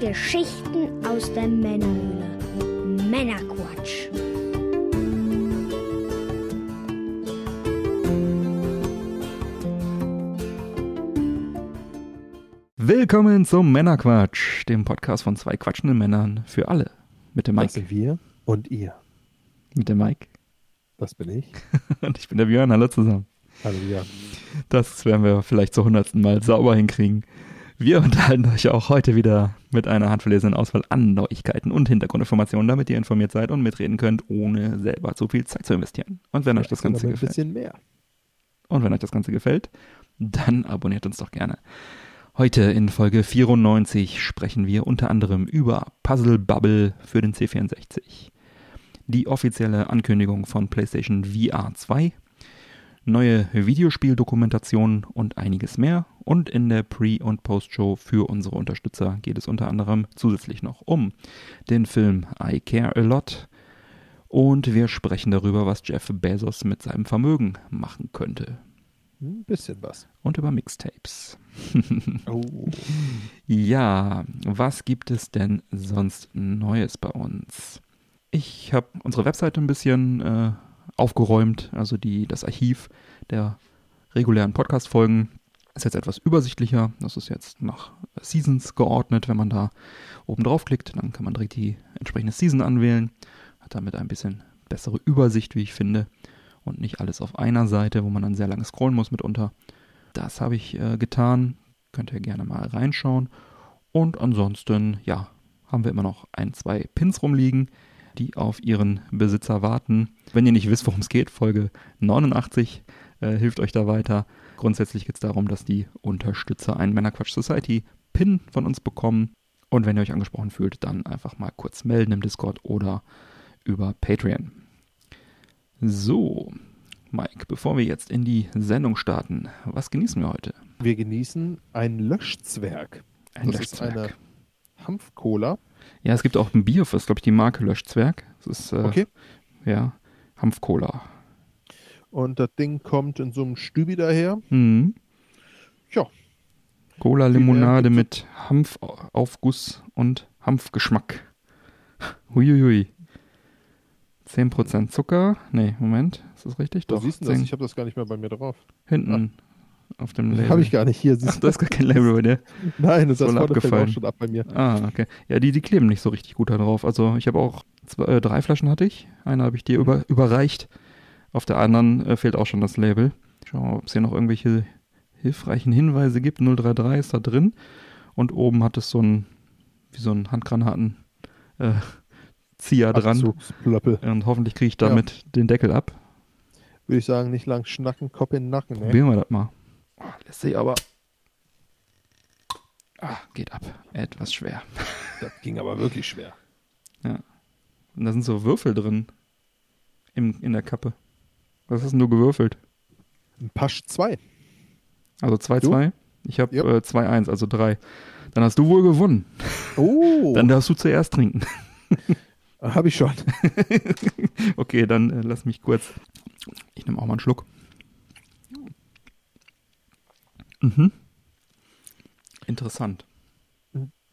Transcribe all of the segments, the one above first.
Geschichten aus der Männerhöhle. Männerquatsch. Willkommen zum Männerquatsch, dem Podcast von zwei quatschenden Männern für alle. Mit dem Das Mike. sind wir und ihr. Mit dem Mike. Das bin ich. Und ich bin der Björn. Hallo zusammen. Hallo ja. Das werden wir vielleicht zur hundertsten Mal sauber hinkriegen. Wir unterhalten euch auch heute wieder mit einer handverlesenen Auswahl an Neuigkeiten und Hintergrundinformationen, damit ihr informiert seid und mitreden könnt, ohne selber zu viel Zeit zu investieren. Und wenn euch das Ganze ein gefällt. bisschen mehr. Und wenn euch das Ganze gefällt, dann abonniert uns doch gerne. Heute in Folge 94 sprechen wir unter anderem über Puzzle Bubble für den C64, die offizielle Ankündigung von PlayStation VR 2, neue Videospieldokumentationen und einiges mehr. Und in der Pre- und Post-Show für unsere Unterstützer geht es unter anderem zusätzlich noch um den Film I Care a Lot. Und wir sprechen darüber, was Jeff Bezos mit seinem Vermögen machen könnte Ein bisschen was. und über Mixtapes. Oh. Ja, was gibt es denn sonst Neues bei uns? Ich habe unsere Webseite ein bisschen äh, aufgeräumt, also die, das Archiv der regulären Podcast-Folgen ist jetzt etwas übersichtlicher. Das ist jetzt nach Seasons geordnet. Wenn man da oben drauf klickt, dann kann man direkt die entsprechende Season anwählen. Hat damit ein bisschen bessere Übersicht, wie ich finde. Und nicht alles auf einer Seite, wo man dann sehr lange scrollen muss mitunter. Das habe ich äh, getan. Könnt ihr gerne mal reinschauen. Und ansonsten, ja, haben wir immer noch ein, zwei Pins rumliegen, die auf ihren Besitzer warten. Wenn ihr nicht wisst, worum es geht, Folge 89 äh, hilft euch da weiter. Grundsätzlich geht es darum, dass die Unterstützer einen Männerquatsch Society Pin von uns bekommen. Und wenn ihr euch angesprochen fühlt, dann einfach mal kurz melden im Discord oder über Patreon. So, Mike, bevor wir jetzt in die Sendung starten, was genießen wir heute? Wir genießen ein Löschzwerg. Ein das ist eine Hanf-Cola. Ja, es gibt auch ein Bier, das ist, glaube ich, die Marke Löschzwerg. Das ist, äh, Okay. ja, Hanf-Cola. Und das Ding kommt in so einem Stübi daher. Mhm. Ja. Cola Viel mehr Limonade gibt's- mit Hanfaufguss und Hanfgeschmack. Huiuiui. 10% Zucker. Nee, Moment. Ist das richtig? Doch. siehst du das? 10 Ich habe das gar nicht mehr bei mir drauf. hinten auf dem Label. Habe ich gar nicht. Hier Ach, du. ist gar kein Label bei dir. Nein, das fällt abgefallen. auch schon ab bei mir. Ah, okay. Ja, die, die kleben nicht so richtig gut da drauf. Also ich habe auch zwei, äh, drei Flaschen hatte ich. Eine habe ich dir über, überreicht. Auf der anderen äh, fehlt auch schon das Label. Schauen wir mal, ob es hier noch irgendwelche hilfreichen Hinweise gibt. 033 ist da drin. Und oben hat es so ein, wie so ein Handgranaten äh, Zieher dran. Und hoffentlich kriege ich Ja. damit den Deckel ab. Würde ich sagen, nicht lang schnacken, Kopf in den Nacken. Ne? Probieren wir das mal. Oh, lässt sich aber. Ah, geht ab. Etwas schwer. Das ging aber wirklich schwer. Und da sind so Würfel drin. Im, in der Kappe. Was hast denn du gewürfelt? Ein Pasch 2. Also 2-2? Ich habe Ja. äh, 2-1, also 3. Dann hast du wohl gewonnen. Oh, Dann darfst du zuerst trinken. habe ich schon. okay, dann äh, lass mich kurz. Ich nehme auch mal einen Schluck. Mhm. Interessant.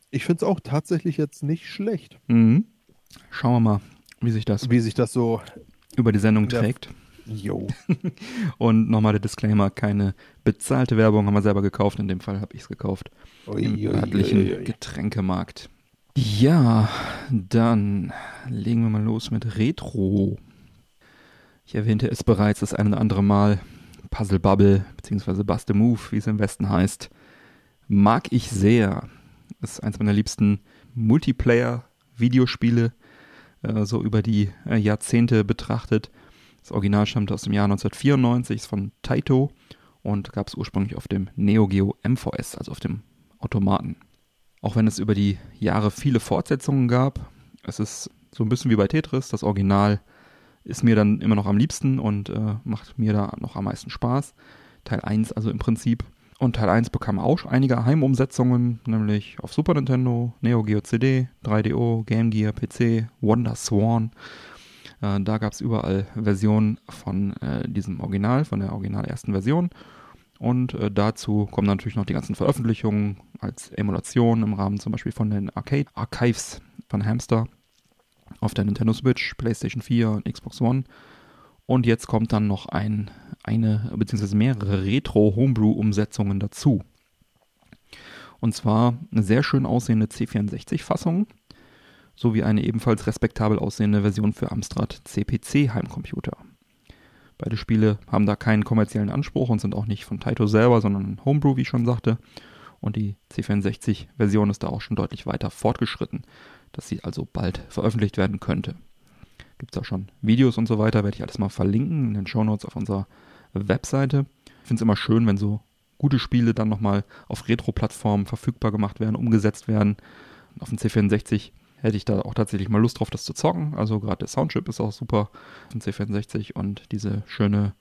Ich finde es auch tatsächlich jetzt nicht schlecht, Mhm. Schauen wir mal, wie sich das wie sich das so. über die Sendung trägt. Jo. Und nochmal der Disclaimer, keine bezahlte Werbung haben wir selber gekauft. In dem Fall habe ich es gekauft. im örtlichen Getränkemarkt. Ja, dann legen wir mal los mit Retro. Ich erwähnte es bereits das ein oder andere Mal. Puzzle Bubble, beziehungsweise Bust a Move, wie es im Westen heißt. Mag ich sehr. Ist eins meiner liebsten Multiplayer-Videospiele, äh, so über die äh, Jahrzehnte betrachtet. Das Original stammt aus dem Jahr 1994, ist von Taito und gab es ursprünglich auf dem Neo Geo MVS, also auf dem Automaten. Auch wenn es über die Jahre viele Fortsetzungen gab, es ist so ein bisschen wie bei Tetris, das Original ist mir dann immer noch am liebsten und äh, macht mir da noch am meisten Spaß. Teil 1 also im Prinzip. Und Teil 1 bekam auch einige Heimumsetzungen, nämlich auf Super Nintendo, Neo Geo CD, 3DO, Game Gear, PC, Wonder Swan. Äh, da gab es überall Versionen von äh, diesem Original, von der original ersten Version. Und äh, dazu kommen natürlich noch die ganzen Veröffentlichungen als Emulation im Rahmen zum Beispiel von den Arcade Archives von Hamster auf der Nintendo Switch, PlayStation 4 und Xbox One. Und jetzt kommt dann noch ein, eine bzw. mehrere Retro-Homebrew-Umsetzungen dazu. Und zwar eine sehr schön aussehende C64-Fassung sowie eine ebenfalls respektabel aussehende Version für Amstrad CPC Heimcomputer. Beide Spiele haben da keinen kommerziellen Anspruch und sind auch nicht von Taito selber, sondern Homebrew, wie ich schon sagte. Und die C64-Version ist da auch schon deutlich weiter fortgeschritten, dass sie also bald veröffentlicht werden könnte. Gibt es auch schon Videos und so weiter, werde ich alles mal verlinken in den Shownotes auf unserer Webseite. Ich finde es immer schön, wenn so gute Spiele dann nochmal auf Retro-Plattformen verfügbar gemacht werden, umgesetzt werden. Auf dem C64 hätte ich da auch tatsächlich mal Lust drauf, das zu zocken. Also gerade der Soundchip ist auch super auf dem C64 und diese schöne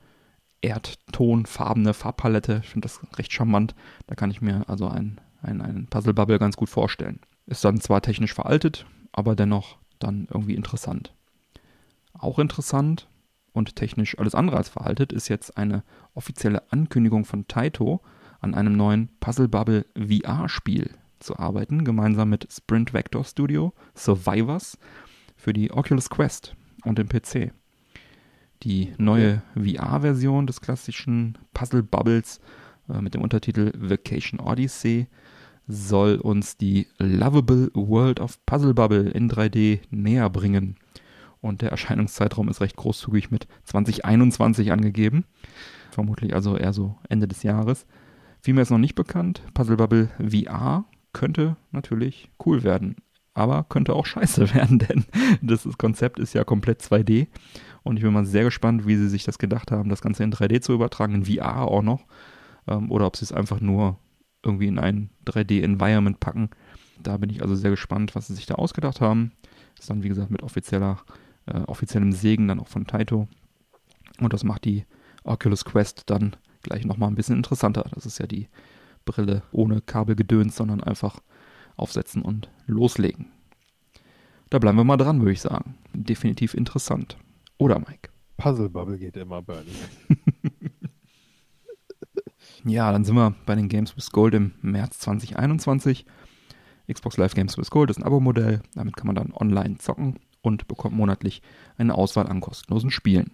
erdtonfarbene Farbpalette, ich finde das recht charmant. Da kann ich mir also ein, ein, ein Puzzle Bubble ganz gut vorstellen. Ist dann zwar technisch veraltet, aber dennoch dann irgendwie interessant. Auch interessant und technisch alles andere als veraltet ist jetzt eine offizielle Ankündigung von Taito an einem neuen Puzzle Bubble VR-Spiel zu arbeiten, gemeinsam mit Sprint Vector Studio Survivors für die Oculus Quest und den PC. Die neue VR-Version des klassischen Puzzle Bubbles äh, mit dem Untertitel Vacation Odyssey soll uns die Lovable World of Puzzle Bubble in 3D näher bringen. Und der Erscheinungszeitraum ist recht großzügig mit 2021 angegeben. Vermutlich also eher so Ende des Jahres. Vielmehr ist noch nicht bekannt. Puzzle Bubble VR könnte natürlich cool werden. Aber könnte auch scheiße werden, denn das Konzept ist ja komplett 2D. Und ich bin mal sehr gespannt, wie sie sich das gedacht haben, das Ganze in 3D zu übertragen, in VR auch noch. Ähm, oder ob sie es einfach nur irgendwie in ein 3D-Environment packen. Da bin ich also sehr gespannt, was sie sich da ausgedacht haben. Das ist dann, wie gesagt, mit offizieller, äh, offiziellem Segen dann auch von Taito. Und das macht die Oculus Quest dann gleich nochmal ein bisschen interessanter. Das ist ja die Brille ohne Kabelgedöns, sondern einfach aufsetzen und loslegen. Da bleiben wir mal dran, würde ich sagen. Definitiv interessant. Oder, Mike? Puzzle Bubble geht immer, Bernie. ja, dann sind wir bei den Games with Gold im März 2021. Xbox Live Games with Gold ist ein Abo-Modell. Damit kann man dann online zocken und bekommt monatlich eine Auswahl an kostenlosen Spielen.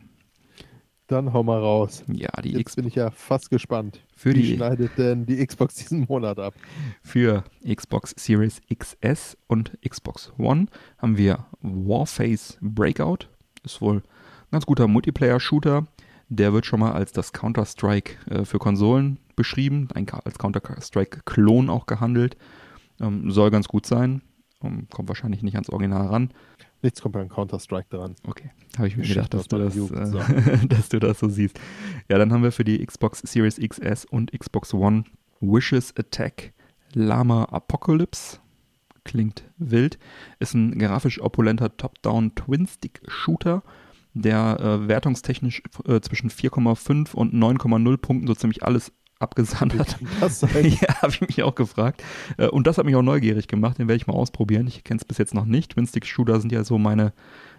Dann hau mal raus. Ja, die Jetzt bin ich ja fast gespannt. Für Wie die- schneidet denn die Xbox diesen Monat ab? Für Xbox Series XS und Xbox One haben wir Warface Breakout. Ist wohl ein ganz guter Multiplayer-Shooter. Der wird schon mal als das Counter-Strike äh, für Konsolen beschrieben, ein, als Counter-Strike-Klon auch gehandelt. Ähm, soll ganz gut sein. Ähm, kommt wahrscheinlich nicht ans Original ran. Nichts kommt beim Counter-Strike dran. Okay, habe ich mir Geschichte gedacht, dass du, das, Jugend, so. äh, dass du das so siehst. Ja, dann haben wir für die Xbox Series XS und Xbox One Wishes Attack Lama Apocalypse. Klingt wild. Ist ein grafisch opulenter Top-Down Twin-Stick-Shooter, der äh, wertungstechnisch äh, zwischen 4,5 und 9,0 Punkten so ziemlich alles abgesandt hat. das sein? Ja, habe ich mich auch gefragt. Äh, Und das hat mich auch neugierig gemacht. Den werde ich mal ausprobieren. Ich kenne es bis jetzt noch nicht. Twin-Stick-Shooter sind ja so meine,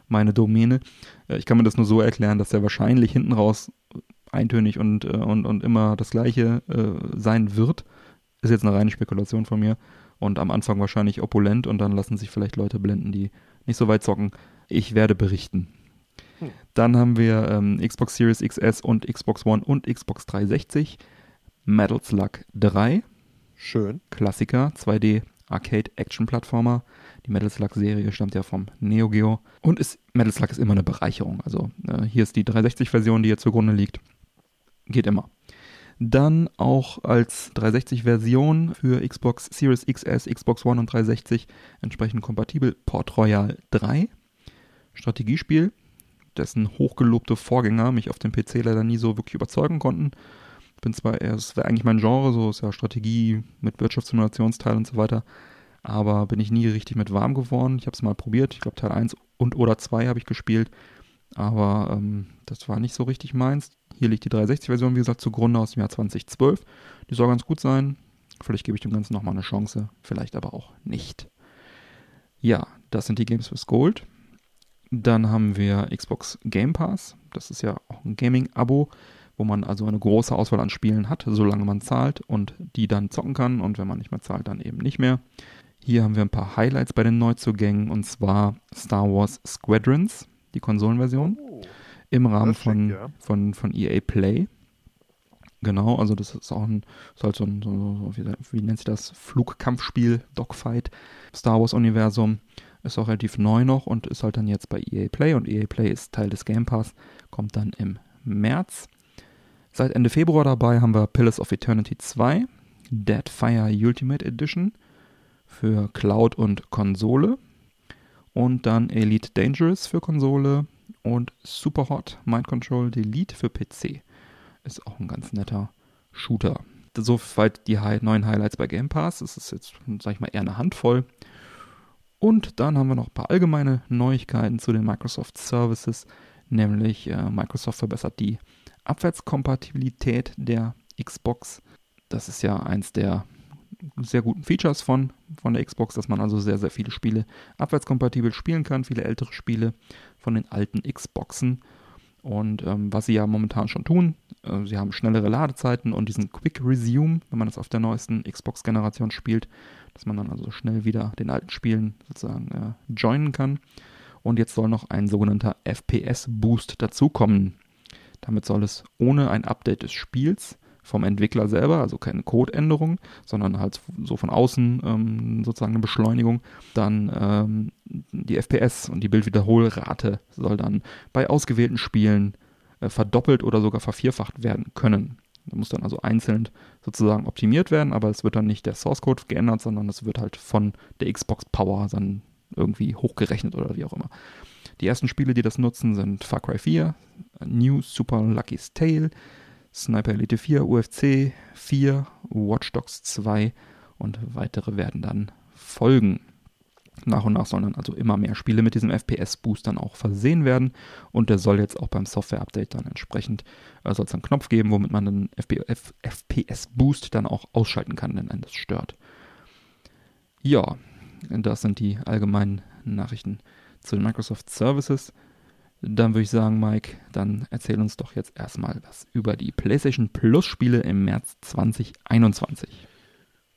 meine Domäne. Äh, Ich kann mir das nur so erklären, dass der wahrscheinlich hinten raus eintönig und, äh, und, und immer das gleiche äh, sein wird. Ist jetzt eine reine Spekulation von mir. Und am Anfang wahrscheinlich opulent und dann lassen sich vielleicht Leute blenden, die nicht so weit zocken. Ich werde berichten. Hm. Dann haben wir ähm, Xbox Series XS und Xbox One und Xbox 360. Metal Slug 3. Schön. Klassiker, 2D Arcade Action Plattformer. Die Metal Slug Serie stammt ja vom Neo Geo und ist Metal Slug ist immer eine Bereicherung. Also äh, hier ist die 360 Version, die jetzt zugrunde liegt. Geht immer. Dann auch als 360 Version für Xbox Series XS, Xbox One und 360 entsprechend kompatibel Port Royal 3. Strategiespiel, dessen hochgelobte Vorgänger mich auf dem PC leider nie so wirklich überzeugen konnten bin zwar es wäre eigentlich mein Genre, so ist ja Strategie mit Wirtschaftssimulationsteil und so weiter, aber bin ich nie richtig mit warm geworden. Ich habe es mal probiert, ich glaube Teil 1 und oder 2 habe ich gespielt, aber ähm, das war nicht so richtig meins. Hier liegt die 360-Version, wie gesagt, zugrunde aus dem Jahr 2012. Die soll ganz gut sein. Vielleicht gebe ich dem Ganzen nochmal eine Chance, vielleicht aber auch nicht. Ja, das sind die Games with Gold. Dann haben wir Xbox Game Pass. Das ist ja auch ein Gaming-Abo wo man also eine große Auswahl an Spielen hat, solange man zahlt und die dann zocken kann und wenn man nicht mehr zahlt, dann eben nicht mehr. Hier haben wir ein paar Highlights bei den Neuzugängen und zwar Star Wars Squadrons, die Konsolenversion, Oh, im Rahmen von, ja. von, von EA Play. Genau, also das ist auch ein, ist halt so ein, so, so, wie, wie nennt sich das, Flugkampfspiel, Dogfight, Star Wars Universum. Ist auch relativ neu noch und ist halt dann jetzt bei EA Play und EA Play ist Teil des Game Pass, kommt dann im März. Seit Ende Februar dabei haben wir Pillars of Eternity 2, Deadfire Ultimate Edition für Cloud und Konsole und dann Elite Dangerous für Konsole und Superhot Mind Control Delete für PC. Ist auch ein ganz netter Shooter. Soweit die neuen Highlights bei Game Pass. Es ist jetzt, sag ich mal, eher eine Handvoll. Und dann haben wir noch ein paar allgemeine Neuigkeiten zu den Microsoft Services, nämlich äh, Microsoft verbessert die Abwärtskompatibilität der Xbox. Das ist ja eins der sehr guten Features von, von der Xbox, dass man also sehr, sehr viele Spiele abwärtskompatibel spielen kann, viele ältere Spiele von den alten Xboxen. Und ähm, was sie ja momentan schon tun, äh, sie haben schnellere Ladezeiten und diesen Quick Resume, wenn man das auf der neuesten Xbox-Generation spielt, dass man dann also schnell wieder den alten Spielen sozusagen äh, joinen kann. Und jetzt soll noch ein sogenannter FPS-Boost dazukommen. Damit soll es ohne ein Update des Spiels vom Entwickler selber, also keine Codeänderung, sondern halt so von außen ähm, sozusagen eine Beschleunigung, dann ähm, die FPS und die Bildwiederholrate soll dann bei ausgewählten Spielen äh, verdoppelt oder sogar vervierfacht werden können. Da muss dann also einzeln sozusagen optimiert werden, aber es wird dann nicht der Source Code geändert, sondern es wird halt von der Xbox Power dann irgendwie hochgerechnet oder wie auch immer. Die ersten Spiele, die das nutzen, sind Far Cry 4, New Super Lucky's Tale, Sniper Elite 4, UFC 4, Watch Dogs 2 und weitere werden dann folgen. Nach und nach sollen dann also immer mehr Spiele mit diesem FPS-Boost dann auch versehen werden und der soll jetzt auch beim Software-Update dann entsprechend, äh, soll es einen Knopf geben, womit man den FPS-Boost dann auch ausschalten kann, wenn einen das stört. Ja, das sind die allgemeinen Nachrichten zu den Microsoft Services. Dann würde ich sagen, Mike, dann erzähl uns doch jetzt erstmal was über die PlayStation Plus Spiele im März 2021.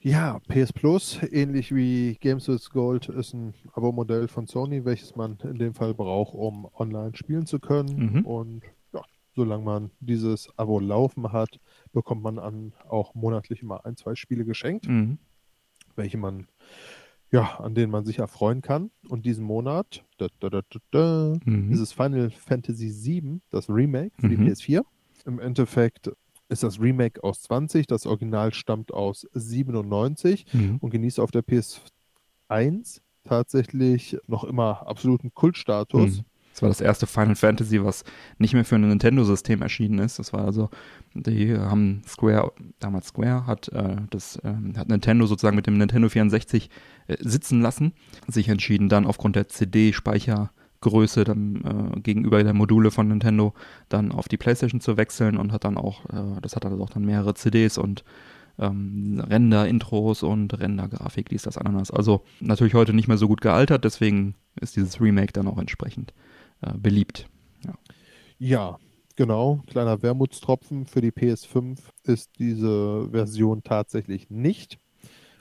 Ja, PS Plus, ähnlich wie Games with Gold, ist ein Abo-Modell von Sony, welches man in dem Fall braucht, um online spielen zu können. Mhm. Und ja, solange man dieses Abo laufen hat, bekommt man an auch monatlich immer ein, zwei Spiele geschenkt, Mhm. welche man, ja, an denen man sich erfreuen kann. Und diesen Monat da, da, da, da, da, Mhm. ist es Final Fantasy VII, das Remake für die Mhm. PS4. Im Endeffekt ist das Remake aus 20, das Original stammt aus 97 Mhm. und genießt auf der PS1 tatsächlich noch immer absoluten Kultstatus. Mhm. Das war das erste Final Fantasy, was nicht mehr für ein Nintendo-System erschienen ist. Das war also, die haben Square, damals Square, hat äh, das, ähm, hat Nintendo sozusagen mit dem Nintendo 64 äh, sitzen lassen, sich entschieden dann aufgrund der CD-Speichergröße dann äh, gegenüber der Module von Nintendo dann auf die PlayStation zu wechseln und hat dann auch, äh, das hat also auch dann mehrere CDs und ähm, Render-Intros und Render-Grafik, dies, das, Ananas. Also natürlich heute nicht mehr so gut gealtert, deswegen ist dieses Remake dann auch entsprechend äh, beliebt. Ja, genau. Kleiner Wermutstropfen für die PS5 ist diese Version tatsächlich nicht.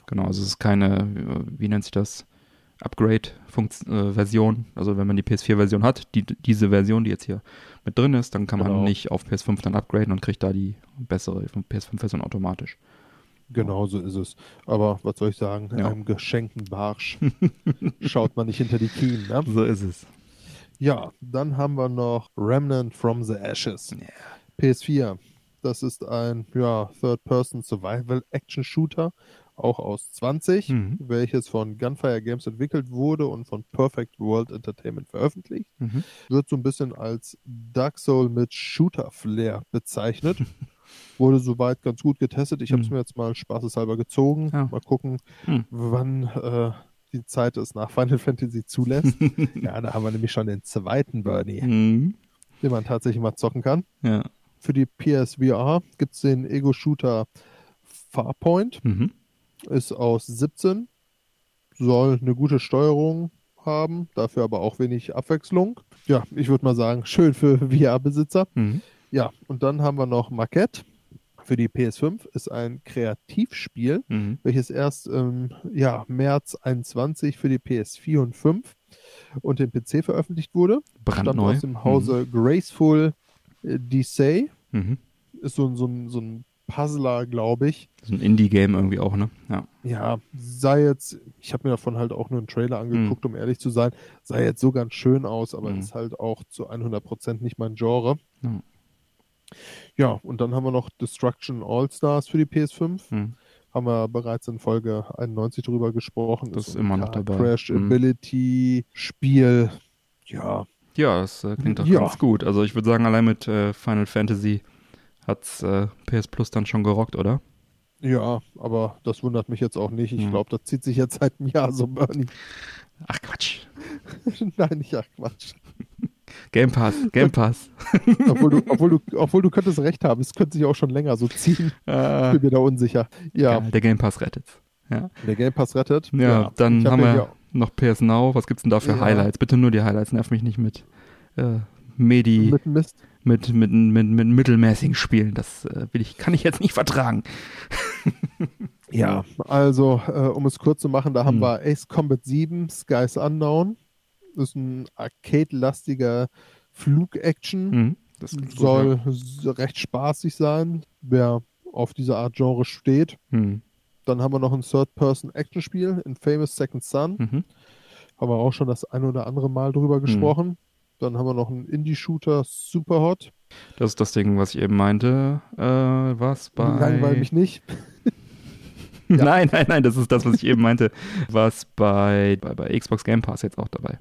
Genau, also es ist keine, äh, wie nennt sich das, Upgrade-Version. also wenn man die PS4-Version hat, die, diese Version, die jetzt hier mit drin ist, dann kann man Genau. nicht auf PS5 dann upgraden und kriegt da die bessere PS5-Version automatisch. Genau so ist es. Aber was soll ich sagen? Ja. Einem geschenkten Barsch schaut man nicht hinter die Kien. Ne? So ist es. Ja, dann haben wir noch Remnant from the Ashes. PS4. Das ist ein ja, Third-Person-Survival-Action-Shooter, auch aus 20, Mhm. welches von Gunfire Games entwickelt wurde und von Perfect World Entertainment veröffentlicht. Mhm. Wird so ein bisschen als Dark Soul mit Shooter-Flair bezeichnet. wurde soweit ganz gut getestet. Ich habe es Mhm. mir jetzt mal spaßeshalber gezogen. Ja. Mal gucken, Mhm. wann äh, die Zeit es nach Final Fantasy zulässt. ja, da haben wir nämlich schon den zweiten Bernie, Mhm. den man tatsächlich mal zocken kann. Ja. Für die PSVR gibt es den Ego-Shooter Farpoint. Mhm. Ist aus 17. Soll eine gute Steuerung haben, dafür aber auch wenig Abwechslung. Ja, ich würde mal sagen, schön für VR-Besitzer. Mhm. Ja, und dann haben wir noch Maquette für die PS5. Ist ein Kreativspiel, Mhm. welches erst im ja, März 21 für die PS4 und 5 und den PC veröffentlicht wurde. Stammt Brandneu. aus dem Hause Graceful äh, Desay. Mhm. Mhm. Ist so, so, ein, so ein Puzzler, glaube ich. So ein Indie-Game irgendwie auch, ne? Ja. Ja, sei jetzt, ich habe mir davon halt auch nur einen Trailer angeguckt, um ehrlich zu sein, sah jetzt so ganz schön aus, aber Mhm. ist halt auch zu 100% nicht mein Genre. Ja. Ja, und dann haben wir noch Destruction All-Stars für die PS5. Mhm. Haben wir bereits in Folge 91 drüber gesprochen. Das ist ein immer noch dabei. Crash Mhm. Ability Spiel. Ja, Ja, das äh, klingt doch Ja. ganz gut. Also ich würde sagen, allein mit äh, Final Fantasy hat's äh, PS Plus dann schon gerockt, oder? ja, aber das wundert mich jetzt auch nicht. Ich Mhm. glaube, das zieht sich jetzt seit einem Jahr so, Bernie. Ach Quatsch. Nein, nicht ach Quatsch. Game Pass, Game Pass. Obwohl du, obwohl du, obwohl du könntest recht haben, es könnte sich auch schon länger so ziehen. äh, Ich bin mir da unsicher. Ja, geil, der Game Pass rettet's. Ja, der Game Pass rettet. ja, dann ich hab haben ja wir noch PS Now. Was gibt's denn da für Ja. Highlights? Bitte nur die Highlights. Nerv mich nicht mit äh, Medi, mit Mist. Mit, mit, mit, mit mittelmäßigen Spielen. Das äh, will ich, kann ich jetzt nicht vertragen. Ja, also, äh, um es kurz zu machen, da haben Hm. wir Ace Combat 7, Skies Unknown. Das ist ein arcade-lastiger Flug-Action. Mhm. Das klingt gut, Soll s- recht spaßig sein, wer auf diese Art Genre steht. ja. Mhm. Dann haben wir noch ein Third-Person-Action-Spiel, Infamous Second Son. Mhm. Haben wir auch schon das ein oder andere Mal drüber gesprochen. Dann haben wir noch einen Indie-Shooter, Superhot. Das ist das Ding, was ich eben meinte. Äh, was bei. Langweil mich nicht. Nein, nein, nein, das ist das, was ich eben meinte. Was bei, bei, bei Xbox Game Pass jetzt auch dabei.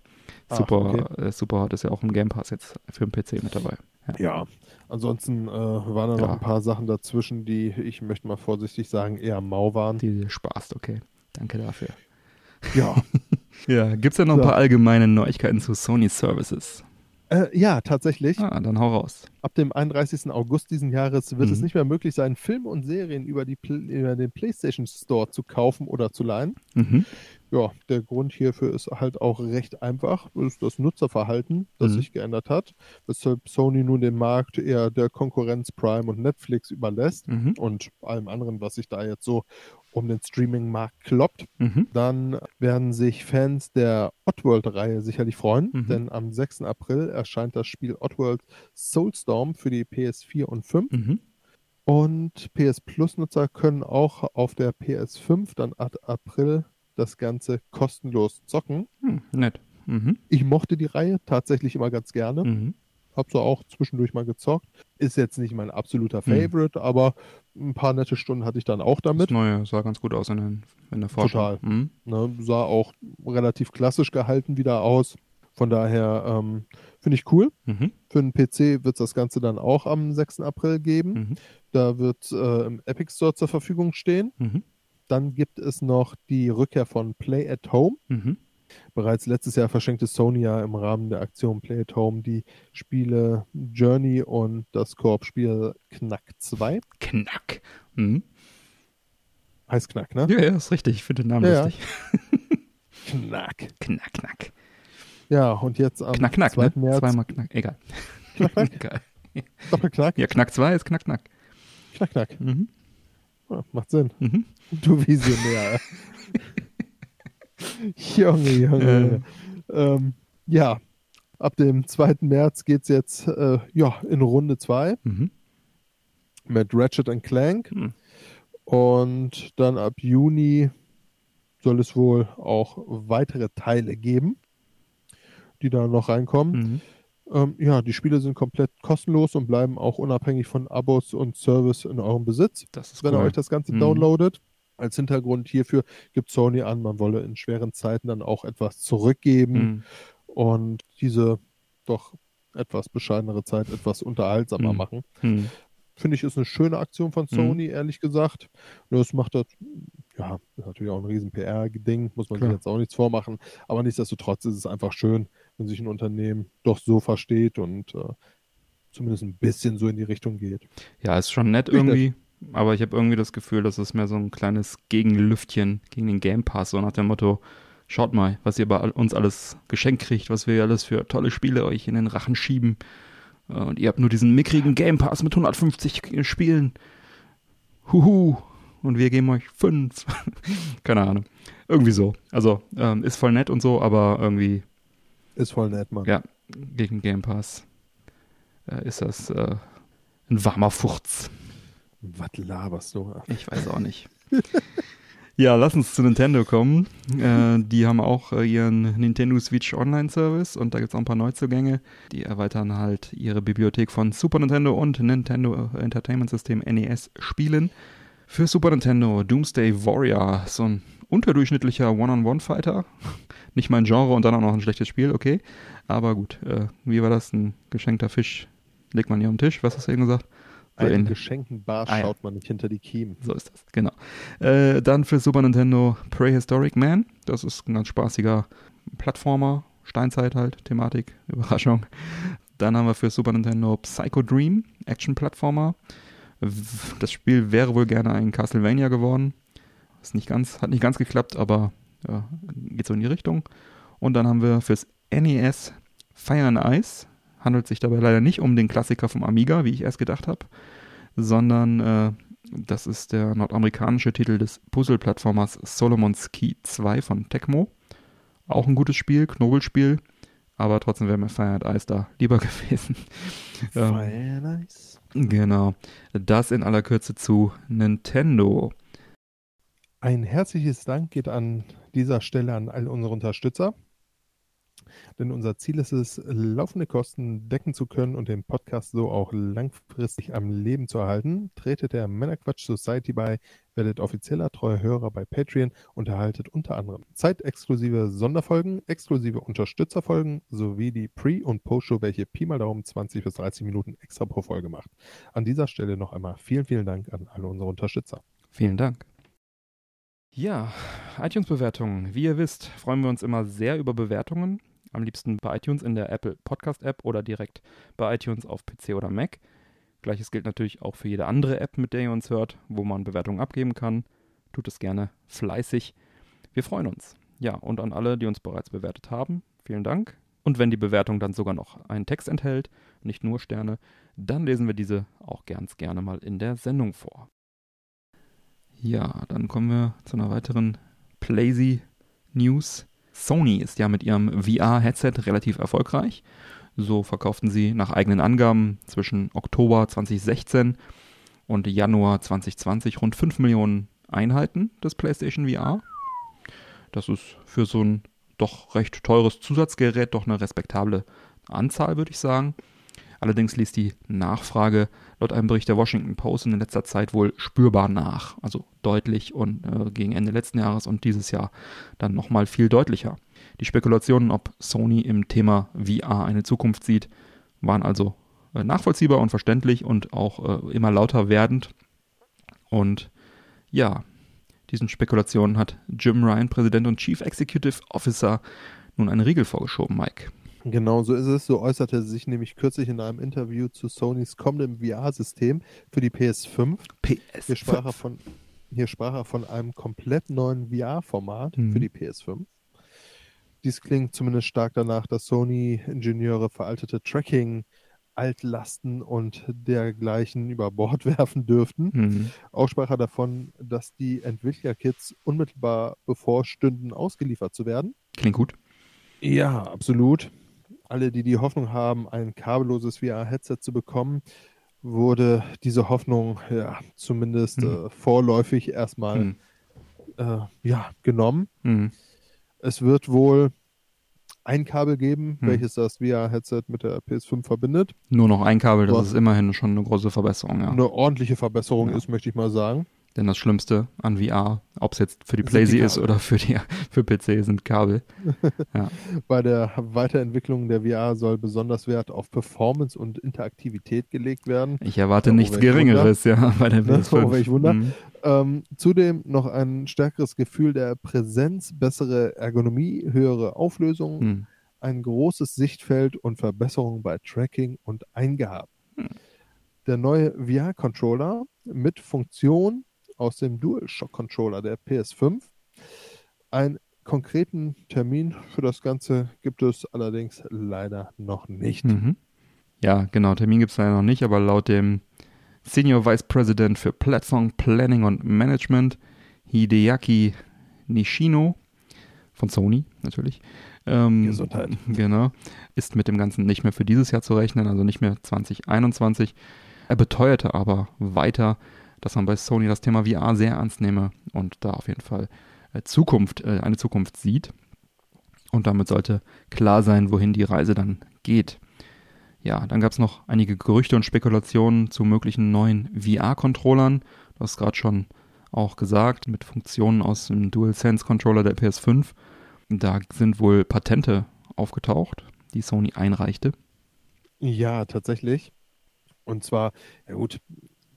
Ach, Super, okay. äh, Superhot ist ja auch im Game Pass jetzt für den PC mit dabei. Ja, ansonsten äh, waren da Ja. noch ein paar Sachen dazwischen, die, ich möchte mal vorsichtig sagen, eher mau waren. Die dir spaßt, okay. Danke dafür. Ja, Ja, gibt's denn noch ein So. paar allgemeine Neuigkeiten zu Sony Services? äh, ja, tatsächlich. Ah, dann hau raus. Ab dem 31. August diesen Jahres wird Mhm. es nicht mehr möglich sein, Filme und Serien über, die, über den PlayStation Store zu kaufen oder zu leihen. Mhm. Ja, der Grund hierfür ist halt auch recht einfach. Das ist das Nutzerverhalten, das Mhm. sich geändert hat, weshalb Sony nun den Markt eher der Konkurrenz Prime und Netflix überlässt Mhm. und allem anderen, was sich da jetzt so um den Streaming-Markt kloppt. Mhm. Dann werden sich Fans der Oddworld-Reihe sicherlich freuen, Mhm. denn am 6. April erscheint das Spiel Oddworld Soulstorm für die PS4 und 5. Mhm. Und PS Plus-Nutzer können auch auf der PS5 dann ab April das Ganze kostenlos zocken. Hm, nett. Mhm. Ich mochte die Reihe tatsächlich immer ganz gerne. Mhm. Hab so auch zwischendurch mal gezockt. Ist jetzt nicht mein absoluter Mhm. Favorite, aber ein paar nette Stunden hatte ich dann auch Das damit. Neue sah ganz gut aus in, den, in der Vorschau. Total. Mhm. Ne, sah auch relativ klassisch gehalten wieder aus. Von daher ähm, finde ich cool. Mhm. Für den PC wird es das Ganze dann auch am 6. April geben. Mhm. Da wird äh, im Epic Store zur Verfügung stehen. Mhm. Dann gibt es noch die Rückkehr von Play at Home. Bereits letztes Jahr verschenkte Sony ja im Rahmen der Aktion Play at Home die Spiele Journey und das Koop-Spiel Knack 2. Knack. Mhm. Heißt Knack, ne? Ja, ja, ist richtig. Ich finde den Namen Ja, ja. lustig. Knack. Knack, knack. Ja, und jetzt am Knack, knack, 2. ne? März. Zweimal knack. Egal. Egal. Doppelknack. Ja, Knack 2 ist Knack, knack. Knack, knack. Mhm. Ja, macht Sinn. Mhm. Du Visionär. Junge, Junge. Ähm, ja, ab dem 2. März geht es jetzt äh, ja, in Runde 2 Mhm. mit Ratchet and Clank. Mhm. Und dann ab Juni soll es wohl auch weitere Teile geben, die da noch reinkommen. Mhm. Ähm, ja, die Spiele sind komplett kostenlos und bleiben auch unabhängig von Abos und Service in eurem Besitz Das ist wenn cool. ihr euch das Ganze Mhm. downloadet. Als Hintergrund hierfür gibt Sony an, man wolle in schweren Zeiten dann auch etwas zurückgeben Mhm. und diese doch etwas bescheidenere Zeit etwas unterhaltsamer Mhm. machen. Mhm. Finde ich, ist eine schöne Aktion von Sony, ehrlich gesagt. Nur das macht das, ja, ist natürlich auch ein riesen PR-Ding, muss man Klar. sich jetzt auch nichts vormachen. Aber nichtsdestotrotz ist es einfach schön, wenn sich ein Unternehmen doch so versteht und äh, zumindest ein bisschen so in die Richtung geht. Ja, ist schon nett irgendwie. Aber ich habe irgendwie das Gefühl, das ist mehr so ein kleines Gegenlüftchen gegen den Game Pass, so nach dem Motto, schaut mal, was ihr bei uns alles geschenkt kriegt, was wir alles für tolle Spiele euch in den Rachen schieben. Äh, und ihr habt nur diesen mickrigen Game Pass mit 150 Spielen. Huhu. Und wir geben euch fünf. Keine Ahnung. Irgendwie so. Also ähm, ist voll nett und so, aber irgendwie. Ist voll nett, Mann. Ja, gegen Game Pass äh, ist das äh, ein warmer Furz. Was laberst du? Ich weiß auch nicht. ja, lass uns zu Nintendo kommen. Äh, die haben auch äh, ihren Nintendo Switch Online Service und da gibt es auch ein paar Neuzugänge. Die erweitern halt ihre Bibliothek von Super Nintendo und Nintendo Entertainment System NES Spielen. Für Super Nintendo Doomsday Warrior, so ein unterdurchschnittlicher One-on-One-Fighter. Nicht mein Genre und dann auch noch ein schlechtes Spiel, okay. Aber gut, äh, wie war das? Ein geschenkter Fisch legt man hier am Tisch, was hast du eben gesagt? So Einen geschenkten Barsch ah, schaut man nicht hinter die Kiemen. So ist das, genau. Äh, dann für Super Nintendo Prehistoric Man. Das ist ein ganz spaßiger Plattformer, Steinzeit halt, Thematik, Überraschung. Dann haben wir für Super Nintendo Psycho Dream, Action-Plattformer. Das Spiel wäre wohl gerne ein Castlevania geworden. Ist nicht ganz, hat nicht ganz geklappt, aber ja, geht so in die Richtung. Und dann haben wir fürs NES Fire and Ice, handelt sich dabei leider nicht um den Klassiker vom Amiga, wie ich erst gedacht habe, sondern äh, das ist der nordamerikanische Titel des Puzzle-Plattformers Solomon's Key 2 von Tecmo. Auch ein gutes Spiel, Knobelspiel, aber trotzdem wäre mir Fire and Ice da lieber gewesen. Fire and Ice. Genau. Das in aller Kürze zu Nintendo. Ein herzliches Dank geht an dieser Stelle an all unsere Unterstützer. Denn unser Ziel ist es, laufende Kosten decken zu können und den Podcast so auch langfristig am Leben zu erhalten. Tretet der Männerquatsch Society bei, werdet offizieller treuer Hörer bei Patreon und erhaltet unter anderem zeitexklusive Sonderfolgen, exklusive Unterstützerfolgen sowie die Pre- und Post-Show, welche Pi mal Daumen 20 bis 30 Minuten extra pro Folge macht. An dieser Stelle noch einmal vielen, vielen Dank an alle unsere Unterstützer. Vielen Dank. Ja, iTunes-Bewertungen. Wie ihr wisst, freuen wir uns immer sehr über Bewertungen. Am liebsten bei iTunes in der Apple Podcast App oder direkt bei iTunes auf PC oder Mac. Gleiches gilt natürlich auch für jede andere App, mit der ihr uns hört, wo man Bewertungen abgeben kann. Tut es gerne fleißig. Wir freuen uns. Ja, und an alle, die uns bereits bewertet haben, vielen Dank. Und wenn die Bewertung dann sogar noch einen Text enthält, nicht nur Sterne, dann lesen wir diese auch ganz gerne mal in der Sendung vor. Ja, dann kommen wir zu einer weiteren Playsy News. Sony ist ja mit ihrem VR-Headset relativ erfolgreich. So verkauften sie nach eigenen Angaben zwischen Oktober 2016 und Januar 2020 rund 5 Millionen Einheiten des PlayStation VR. Das ist für so ein doch recht teures Zusatzgerät doch eine respektable Anzahl, würde ich sagen. Allerdings ließ die Nachfrage laut einem Bericht der Washington Post in letzter Zeit wohl spürbar nach. Also deutlich und äh, gegen Ende letzten Jahres und dieses Jahr dann nochmal viel deutlicher. Die Spekulationen, ob Sony im Thema VR eine Zukunft sieht, waren also äh, nachvollziehbar und verständlich und auch äh, immer lauter werdend. Und ja, diesen Spekulationen hat Jim Ryan, Präsident und Chief Executive Officer, nun eine Riegel vorgeschoben, Mike. Genau, so ist es. So äußerte er sich nämlich kürzlich in einem Interview zu Sonys kommendem VR-System für die PS5. PS5. Hier sprach er von, hier sprach er von einem komplett neuen VR-Format mhm. für die PS5. Dies klingt zumindest stark danach, dass Sony-Ingenieure veraltete Tracking, Altlasten und dergleichen über Bord werfen dürften. Mhm. Auch sprach er davon, dass die Entwicklerkits unmittelbar bevorstünden, ausgeliefert zu werden. Klingt gut. Ja, absolut alle, die die Hoffnung haben, ein kabelloses VR-Headset zu bekommen, wurde diese Hoffnung ja zumindest hm. äh, vorläufig erstmal hm. äh, ja, genommen. Hm. Es wird wohl ein Kabel geben, hm. welches das VR-Headset mit der PS5 verbindet. Nur noch ein Kabel, das Was ist immerhin schon eine große Verbesserung. Ja. Eine ordentliche Verbesserung ja. ist, möchte ich mal sagen. Denn das Schlimmste an VR, ob es jetzt für die PlayStation ist oder für, die, für PC, sind Kabel. Ja. Bei der Weiterentwicklung der VR soll besonders Wert auf Performance und Interaktivität gelegt werden. Ich erwarte ja, nichts Geringeres, ja, bei der PS5. Oh, welch Wunder. Mhm. Ähm, zudem noch ein stärkeres Gefühl der Präsenz, bessere Ergonomie, höhere Auflösung, mhm. ein großes Sichtfeld und Verbesserungen bei Tracking und Eingaben. Mhm. Der neue VR-Controller mit Funktion aus dem DualShock-Controller der PS5. Einen konkreten Termin für das Ganze gibt es allerdings leider noch nicht. Mhm. Ja, genau, Termin gibt es leider noch nicht, aber laut dem Senior Vice President für Platsong Planning und Management, Hideaki Nishino, von Sony natürlich. Ähm, Gesundheit. Genau. Ist mit dem Ganzen nicht mehr für dieses Jahr zu rechnen, also nicht mehr 2021. Er beteuerte aber weiter, dass man bei Sony das Thema VR sehr ernst nehme und da auf jeden Fall äh, Zukunft, äh, eine Zukunft sieht. Und damit sollte klar sein, wohin die Reise dann geht. Ja, dann gab es noch einige Gerüchte und Spekulationen zu möglichen neuen VR-Controllern. Du hast gerade schon auch gesagt, mit Funktionen aus dem DualSense-Controller der PS5. Da sind wohl Patente aufgetaucht, die Sony einreichte. Ja, tatsächlich. Und zwar, ja gut,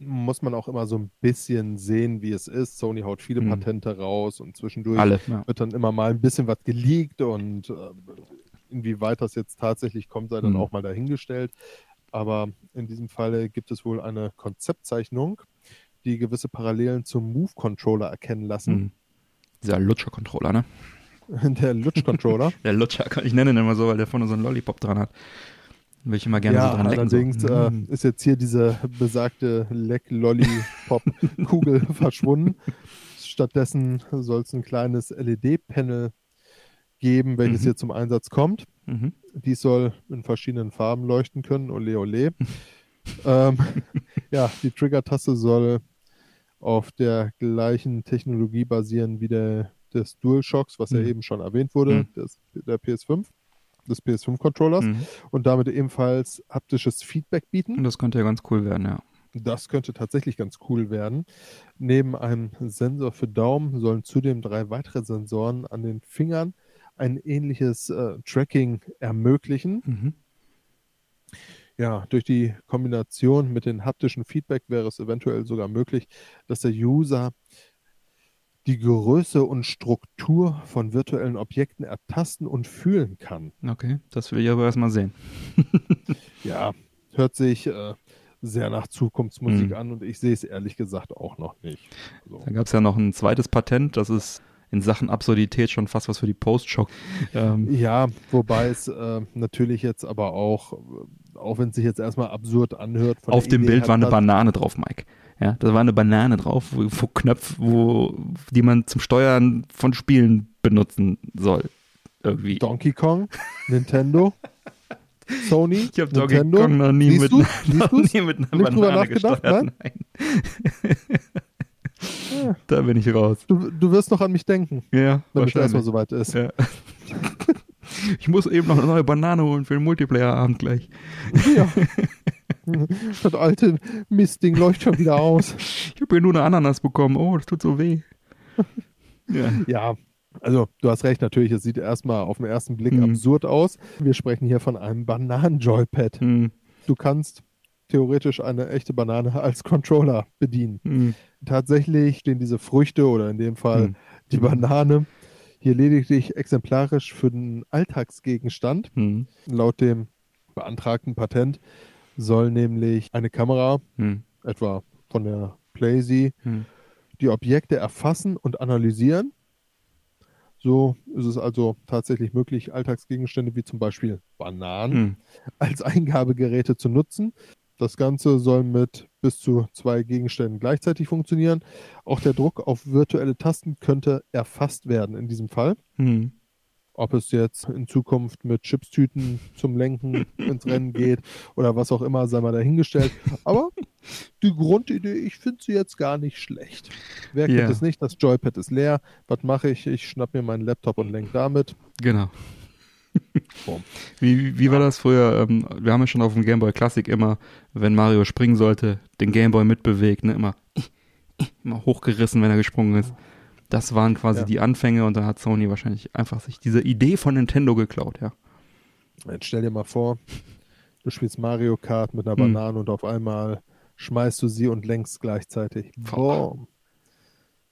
muss man auch immer so ein bisschen sehen, wie es ist. Sony haut viele Mhm. Patente raus und zwischendurch Alle, ja. wird dann immer mal ein bisschen was geleakt und äh, inwieweit das jetzt tatsächlich kommt, sei dann Mhm. auch mal dahingestellt. Aber in diesem Falle gibt es wohl eine Konzeptzeichnung, die gewisse Parallelen zum Move-Controller erkennen lassen. Mhm. Dieser Lutscher-Controller, ne? Der Lutsch-Controller. Der Lutscher, ich nenne ihn immer so, weil der vorne so einen Lollipop dran hat. Will ich immer gerne ja, so dran lecken. allerdings so. äh, Mm. ist jetzt hier diese besagte Leck-Lollipop-Kugel verschwunden. Stattdessen soll es ein kleines LED-Panel geben, welches Mhm. hier zum Einsatz kommt. Mhm. Dies soll in verschiedenen Farben leuchten können. Ole, ole. ähm, ja, die Trigger-Taste soll auf der gleichen Technologie basieren wie der des DualShocks, was ja Mhm. eben schon erwähnt wurde, Mhm. des, der PS5, des PS5-Controllers Mhm. und damit ebenfalls haptisches Feedback bieten. Und das könnte ja ganz cool werden, ja. Das könnte tatsächlich ganz cool werden. Neben einem Sensor für Daumen sollen zudem drei weitere Sensoren an den Fingern ein ähnliches äh, Tracking ermöglichen. Mhm. Ja, durch die Kombination mit dem haptischen Feedback wäre es eventuell sogar möglich, dass der User die Größe und Struktur von virtuellen Objekten ertasten und fühlen kann. Okay, das will ich aber erstmal sehen. Ja, hört sich äh, sehr nach Zukunftsmusik Mhm. an und ich sehe es ehrlich gesagt auch noch nicht. Also, Da gab es ja noch ein zweites Patent, das ist in Sachen Absurdität schon fast was für die Post-Shock. Ähm, ja, wobei es äh, natürlich jetzt aber auch, auch wenn es sich jetzt erstmal absurd anhört, von auf dem Idee Bild war eine Banane drauf, Mike. Ja, da war eine Banane drauf, wo, wo Knöpfe, wo, die man zum Steuern von Spielen benutzen soll. Irgendwie. Donkey Kong, Nintendo, Sony, Ich habe Donkey. Kong noch nie, mit, du? noch du's? nie mit einer Nicht Banane gesteuert. Nein. Ja. Da bin ich raus. Du, du wirst noch an mich denken, Ja, wenn es erstmal soweit ist. Ja. Ich muss eben noch eine neue Banane holen für den Multiplayer-Abend gleich. Ja. Das alte Mistding läuft schon wieder aus. Ich habe hier nur eine Ananas bekommen. Oh, das tut so weh. Ja. Ja, also du hast recht, natürlich, es sieht erstmal auf den ersten Blick Mhm. absurd aus. Wir sprechen hier von einem Bananen-Joypad. Hm, Du kannst theoretisch eine echte Banane als Controller bedienen. hm, Tatsächlich stehen diese Früchte oder in dem Fall hm, die Banane hier lediglich exemplarisch für den Alltagsgegenstand. hm, Laut dem beantragten Patent soll nämlich eine Kamera, hm, etwa von der PlayZ, hm. die Objekte erfassen und analysieren. So ist es also tatsächlich möglich, Alltagsgegenstände wie zum Beispiel Bananen Hm. als Eingabegeräte zu nutzen. Das Ganze soll mit bis zu zwei Gegenständen gleichzeitig funktionieren. Auch der Druck auf virtuelle Tasten könnte erfasst werden in diesem Fall. Hm. Ob es jetzt in Zukunft mit Chipstüten zum Lenken ins Rennen geht oder was auch immer, sei mal dahingestellt. Aber die Grundidee, ich finde sie jetzt gar nicht schlecht. Wer Ja. kennt es nicht? Das Joypad ist leer. Was mache ich? Ich schnapp mir meinen Laptop und lenke damit. Genau. Wie, wie war das früher? Ähm, wir haben ja schon auf dem Game Boy Classic immer, wenn Mario springen sollte, den Game Boy mitbewegt, ne? immer, immer hochgerissen, wenn er gesprungen ist. Das waren quasi Ja. die Anfänge und da hat Sony wahrscheinlich einfach sich diese Idee von Nintendo geklaut, ja. Jetzt stell dir mal vor, du spielst Mario Kart mit einer Hm. Banane und auf einmal schmeißt du sie und lenkst gleichzeitig. Boom.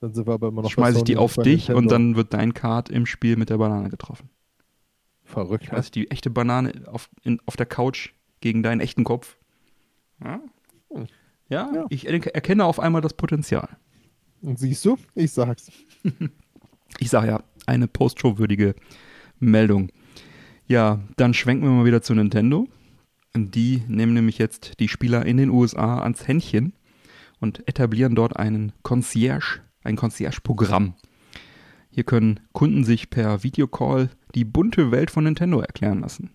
Dann sind wir aber immer noch Schmeiße ich die und auf dich und Nintendo. dann wird dein Kart im Spiel mit der Banane getroffen. Verrückt. ne? Schmeiße ich die echte Banane auf, in, auf der Couch gegen deinen echten Kopf. Ja, Hm. ja, Ja. ich er- erkenne auf einmal das Potenzial. Siehst du? Ich sag's. Ich sage ja, eine Postshow-würdige Meldung. Ja, dann schwenken wir mal wieder zu Nintendo. Die nehmen nämlich jetzt die Spieler in den USA ans Händchen und etablieren dort einen Concierge, ein Concierge-Programm. Hier können Kunden sich per Videocall die bunte Welt von Nintendo erklären lassen.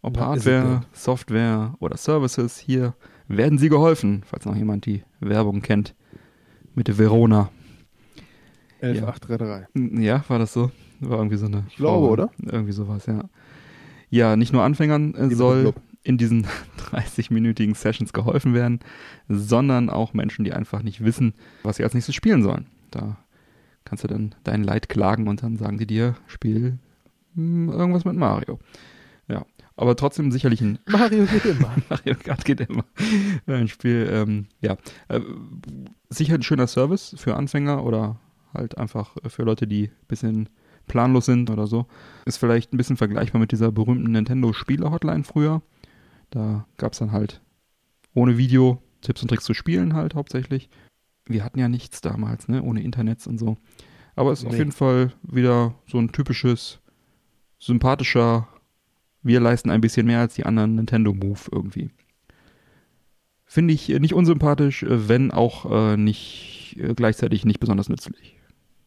Ob ist Hardware, Software oder Services, hier werden sie geholfen, falls noch jemand die Werbung kennt. Mit Verona. 11.833. Ja, war das so? War irgendwie so eine. Ich glaube, oder? Irgendwie sowas, ja. Ja, nicht nur Anfängern äh, soll in diesen 30-minütigen Sessions geholfen werden, sondern auch Menschen, die einfach nicht wissen, was sie als nächstes spielen sollen. Da kannst du dann dein Leid klagen und dann sagen die dir, spiel hm, irgendwas mit Mario. Aber trotzdem sicherlich ein Mario geht immer. Mario Kart geht immer. Ein Spiel, ähm, ja. Äh, sicher ein schöner Service für Anfänger oder halt einfach für Leute, die ein bisschen planlos sind oder so. Ist vielleicht ein bisschen vergleichbar mit dieser berühmten Nintendo-Spiele-Hotline früher. Da gab es dann halt ohne Video Tipps und Tricks zu spielen halt hauptsächlich. Wir hatten ja nichts damals, ne, ohne Internets und so. Aber es ist auf Nee. jeden Fall wieder so ein typisches, sympathischer, wir leisten ein bisschen mehr als die anderen Nintendo-Move irgendwie. Finde ich äh, nicht unsympathisch, äh, wenn auch äh, nicht gleichzeitig nicht besonders nützlich.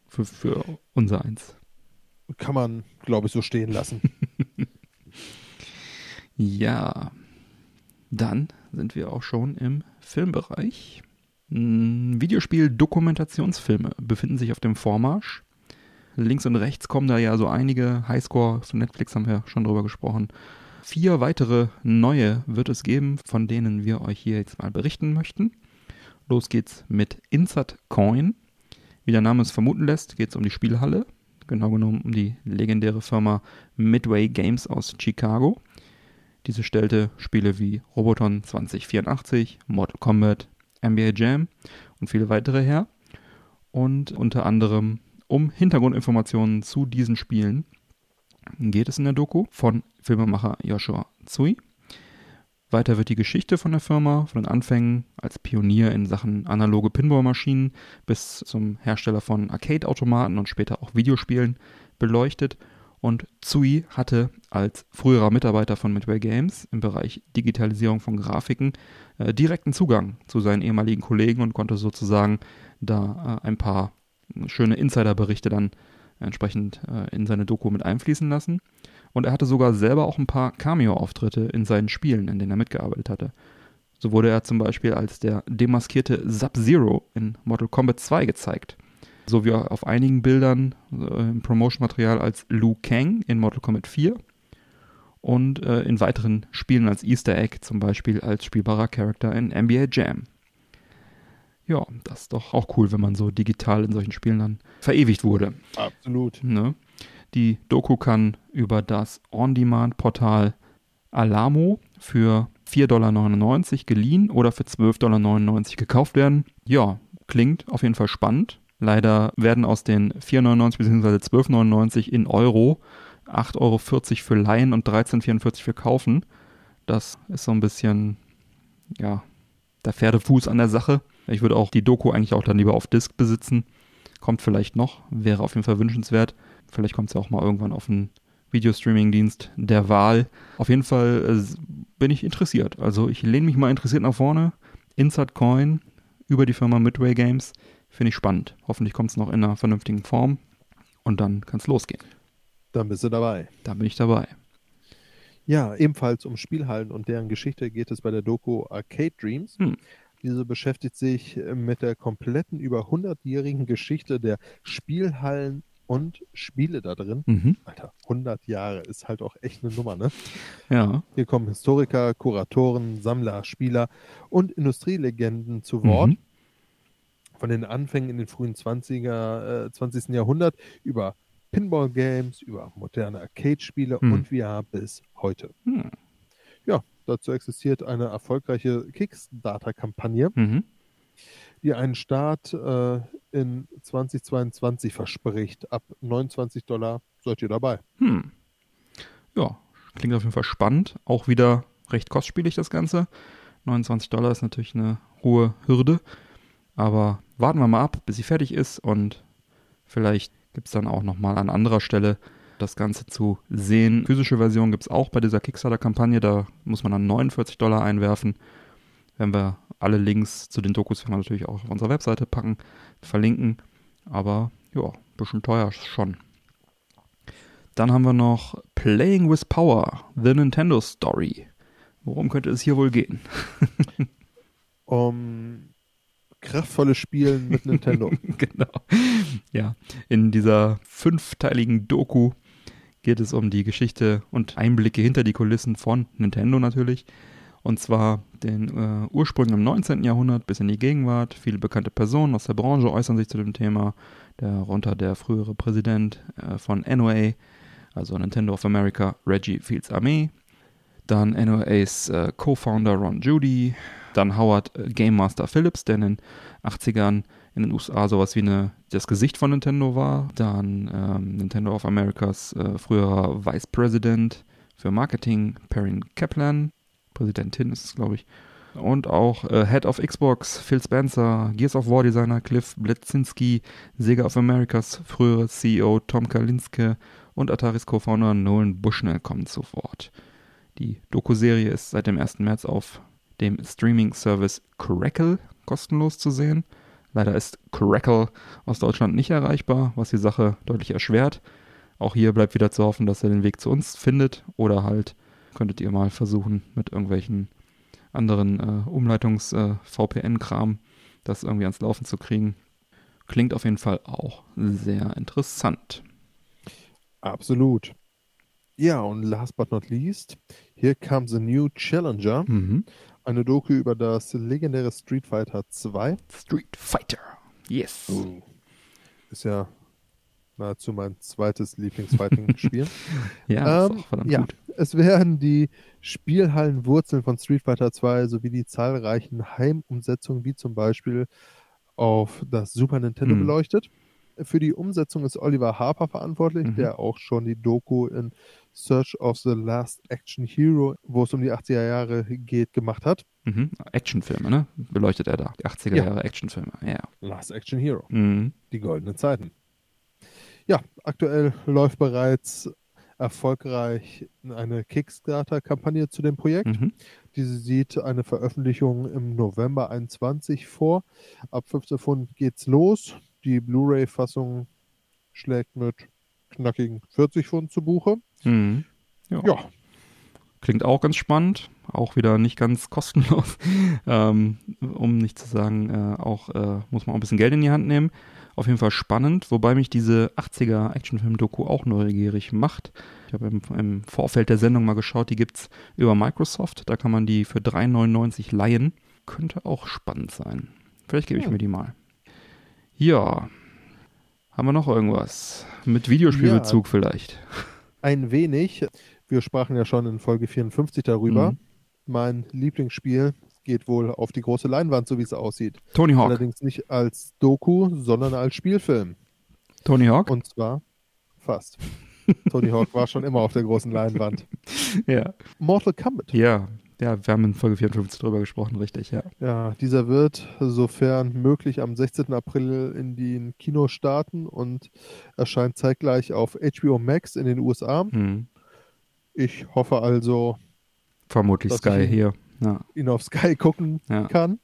Für, für unser eins. Kann man, glaube ich, so stehen lassen. Ja, dann sind wir auch schon im Filmbereich. Hm, Videospiel-Dokumentationsfilme befinden sich auf dem Vormarsch. Links und rechts kommen da ja so einige Highscore von Netflix, haben wir schon drüber gesprochen. Vier weitere neue wird es geben, von denen wir euch hier jetzt mal berichten möchten. Los geht's mit Insert Coin. Wie der Name es vermuten lässt, geht es um die Spielhalle. Genau genommen um die legendäre Firma Midway Games aus Chicago. Diese stellte Spiele wie Roboton 2084, Mortal Kombat, NBA Jam und viele weitere her. Und unter anderem um Hintergrundinformationen zu diesen Spielen geht es in der Doku von Filmemacher Joshua Tsui. Weiter wird die Geschichte von der Firma, von den Anfängen als Pionier in Sachen analoge Pinballmaschinen bis zum Hersteller von Arcade-Automaten und später auch Videospielen beleuchtet. Und Tsui hatte als früherer Mitarbeiter von Midway Games im Bereich Digitalisierung von Grafiken äh, direkten Zugang zu seinen ehemaligen Kollegen und konnte sozusagen da äh, ein paar schöne Insiderberichte dann entsprechend äh, in seine Doku mit einfließen lassen. Und er hatte sogar selber auch ein paar Cameo-Auftritte in seinen Spielen, in denen er mitgearbeitet hatte. So wurde er zum Beispiel als der demaskierte Sub-Zero in Mortal Kombat 2 gezeigt. So wie auf einigen Bildern äh, im Promotion-Material als Liu Kang in Mortal Kombat 4 und äh, in weiteren Spielen als Easter Egg, zum Beispiel als spielbarer Charakter in NBA Jam. Ja, das ist doch auch cool, wenn man so digital in solchen Spielen dann verewigt wurde. Absolut. Ne? Die Doku kann über das On-Demand-Portal Alamo für 4,99 Dollar geliehen oder für 12,99 Dollar gekauft werden. Ja, klingt auf jeden Fall spannend. Leider werden aus den 4,99 bzw. 12,99 in Euro 8,40 Euro für Leihen und 13,44 für Kaufen. Das ist so ein bisschen, ja, der Pferdefuß an der Sache. Ich würde auch die Doku eigentlich auch dann lieber auf Disc besitzen. Kommt vielleicht noch, wäre auf jeden Fall wünschenswert. Vielleicht kommt es ja auch mal irgendwann auf einen Videostreaming-Dienst der Wahl. Auf jeden Fall äh, bin ich interessiert. Also ich lehne mich mal interessiert nach vorne. Insert Coin über die Firma Midway Games finde ich spannend. Hoffentlich kommt es noch in einer vernünftigen Form und dann kann es losgehen. Dann bist du dabei. Da bin ich dabei. Ja, ebenfalls um Spielhallen und deren Geschichte geht es bei der Doku Arcade Dreams. Hm. Diese beschäftigt sich mit der kompletten über 100-jährigen Geschichte der Spielhallen und Spiele da drin. Mhm. Alter, 100 Jahre ist halt auch echt eine Nummer, ne? Ja. Hier kommen Historiker, Kuratoren, Sammler, Spieler und Industrielegenden zu Wort. Mhm. Von den Anfängen in den frühen 20er, äh, 20. Jahrhundert über Pinball-Games, über moderne Arcade-Spiele Mhm. und VR bis heute. Hm. Ja, dazu existiert eine erfolgreiche Kickstarter-Kampagne, Mhm. die einen Start äh, in 2022 verspricht. Ab 29 Dollar seid ihr dabei. Hm. Ja, klingt auf jeden Fall spannend. Auch wieder recht kostspielig das Ganze. 29 Dollar ist natürlich eine hohe Hürde. Aber warten wir mal ab, bis sie fertig ist und vielleicht gibt es dann auch nochmal an anderer Stelle das Ganze zu sehen. Physische Version gibt es auch bei dieser Kickstarter-Kampagne. Da muss man dann 49 Dollar einwerfen. Wenn wir alle Links zu den Dokus werden wir natürlich auch auf unserer Webseite packen, verlinken. Aber ja, ein bisschen teuer schon. Dann haben wir noch Playing with Power, The Nintendo Story. Worum könnte es hier wohl gehen? um kraftvolles Spielen mit Nintendo. genau. Ja, in dieser fünfteiligen Doku geht es um die Geschichte und Einblicke hinter die Kulissen von Nintendo natürlich. Und zwar den äh, Ursprung im 19. Jahrhundert bis in die Gegenwart. Viele bekannte Personen aus der Branche äußern sich zu dem Thema. Darunter der frühere Präsident äh, von NOA, also Nintendo of America, Reggie Fields Armee. Dann NOAs äh, Co-Founder Ron Judy. Dann Howard äh, Game Master Phillips, der in den 80ern in den USA sowas wie eine, das Gesicht von Nintendo war. Dann ähm, Nintendo of Americas äh, früherer Vice President für Marketing, Perrin Kaplan. Präsidentin ist es, glaube ich. Und auch äh, Head of Xbox, Phil Spencer, Gears of War Designer Cliff Bleszinski, Sega of Americas frühere CEO Tom Kalinske und Ataris Co-Founder Nolan Bushnell kommen zu Wort. Die Doku-Serie ist seit dem 1. März auf dem Streaming-Service Crackle kostenlos zu sehen. Leider ist Crackle aus Deutschland nicht erreichbar, was die Sache deutlich erschwert. Auch hier bleibt wieder zu hoffen, dass er den Weg zu uns findet oder halt könntet ihr mal versuchen mit irgendwelchen anderen äh, Umleitungs-VPN-Kram äh, das irgendwie ans Laufen zu kriegen. Klingt auf jeden Fall auch sehr interessant. Absolut. Ja, und last but not least, hier kam The New Challenger. Mhm. Eine Doku über das legendäre Street Fighter 2. Street Fighter, yes. Oh. Ist ja nahezu mein zweites Lieblingsfighting-Spiel. ja, ähm, ja, gut. Es werden die Spielhallenwurzeln von Street Fighter 2 sowie die zahlreichen Heimumsetzungen, wie zum Beispiel auf das Super Nintendo mhm. beleuchtet. Für die Umsetzung ist Oliver Harper verantwortlich, mhm. der auch schon die Doku in Search of the Last Action Hero, wo es um die 80er Jahre geht, gemacht hat. Mhm. Actionfilme, ne? Beleuchtet er da. Die 80er ja. Jahre Actionfilme, ja. Last Action Hero. Mhm. Die goldenen Zeiten. Ja, aktuell läuft bereits erfolgreich eine Kickstarter-Kampagne zu dem Projekt. Mhm. Diese sieht eine Veröffentlichung im November 21 vor. Ab 15 Pfund geht's los. Die Blu-ray-Fassung schlägt mit knackigen 40 Pfund zu Buche. Mhm. Ja. ja. Klingt auch ganz spannend, auch wieder nicht ganz kostenlos. ähm, um nicht zu sagen, äh, auch äh, muss man auch ein bisschen Geld in die Hand nehmen. Auf jeden Fall spannend, wobei mich diese 80er Actionfilm-Doku auch neugierig macht. Ich habe im, im, Vorfeld der Sendung mal geschaut, die gibt es über Microsoft. Da kann man die für 3,99 leihen. Könnte auch spannend sein. Vielleicht gebe ich mir die mal. Ja. Haben wir noch irgendwas? Mit Videospielbezug ja, vielleicht? Ein wenig. Wir sprachen ja schon in Folge 54 darüber. Mhm. Mein Lieblingsspiel geht wohl auf die große Leinwand, so wie es aussieht. Tony Hawk. Allerdings nicht als Doku, sondern als Spielfilm. Tony Hawk? Und zwar fast. Tony Hawk war schon immer auf der großen Leinwand. Ja. Mortal Kombat. Ja, ja, wir haben in Folge 54 drüber gesprochen, richtig, ja. Ja, dieser wird, sofern möglich, am 16. April in den Kino starten und erscheint zeitgleich auf HBO Max in den USA. Hm. Ich hoffe also. Vermutlich Sky hier ja. ihn auf Sky gucken ja. kann.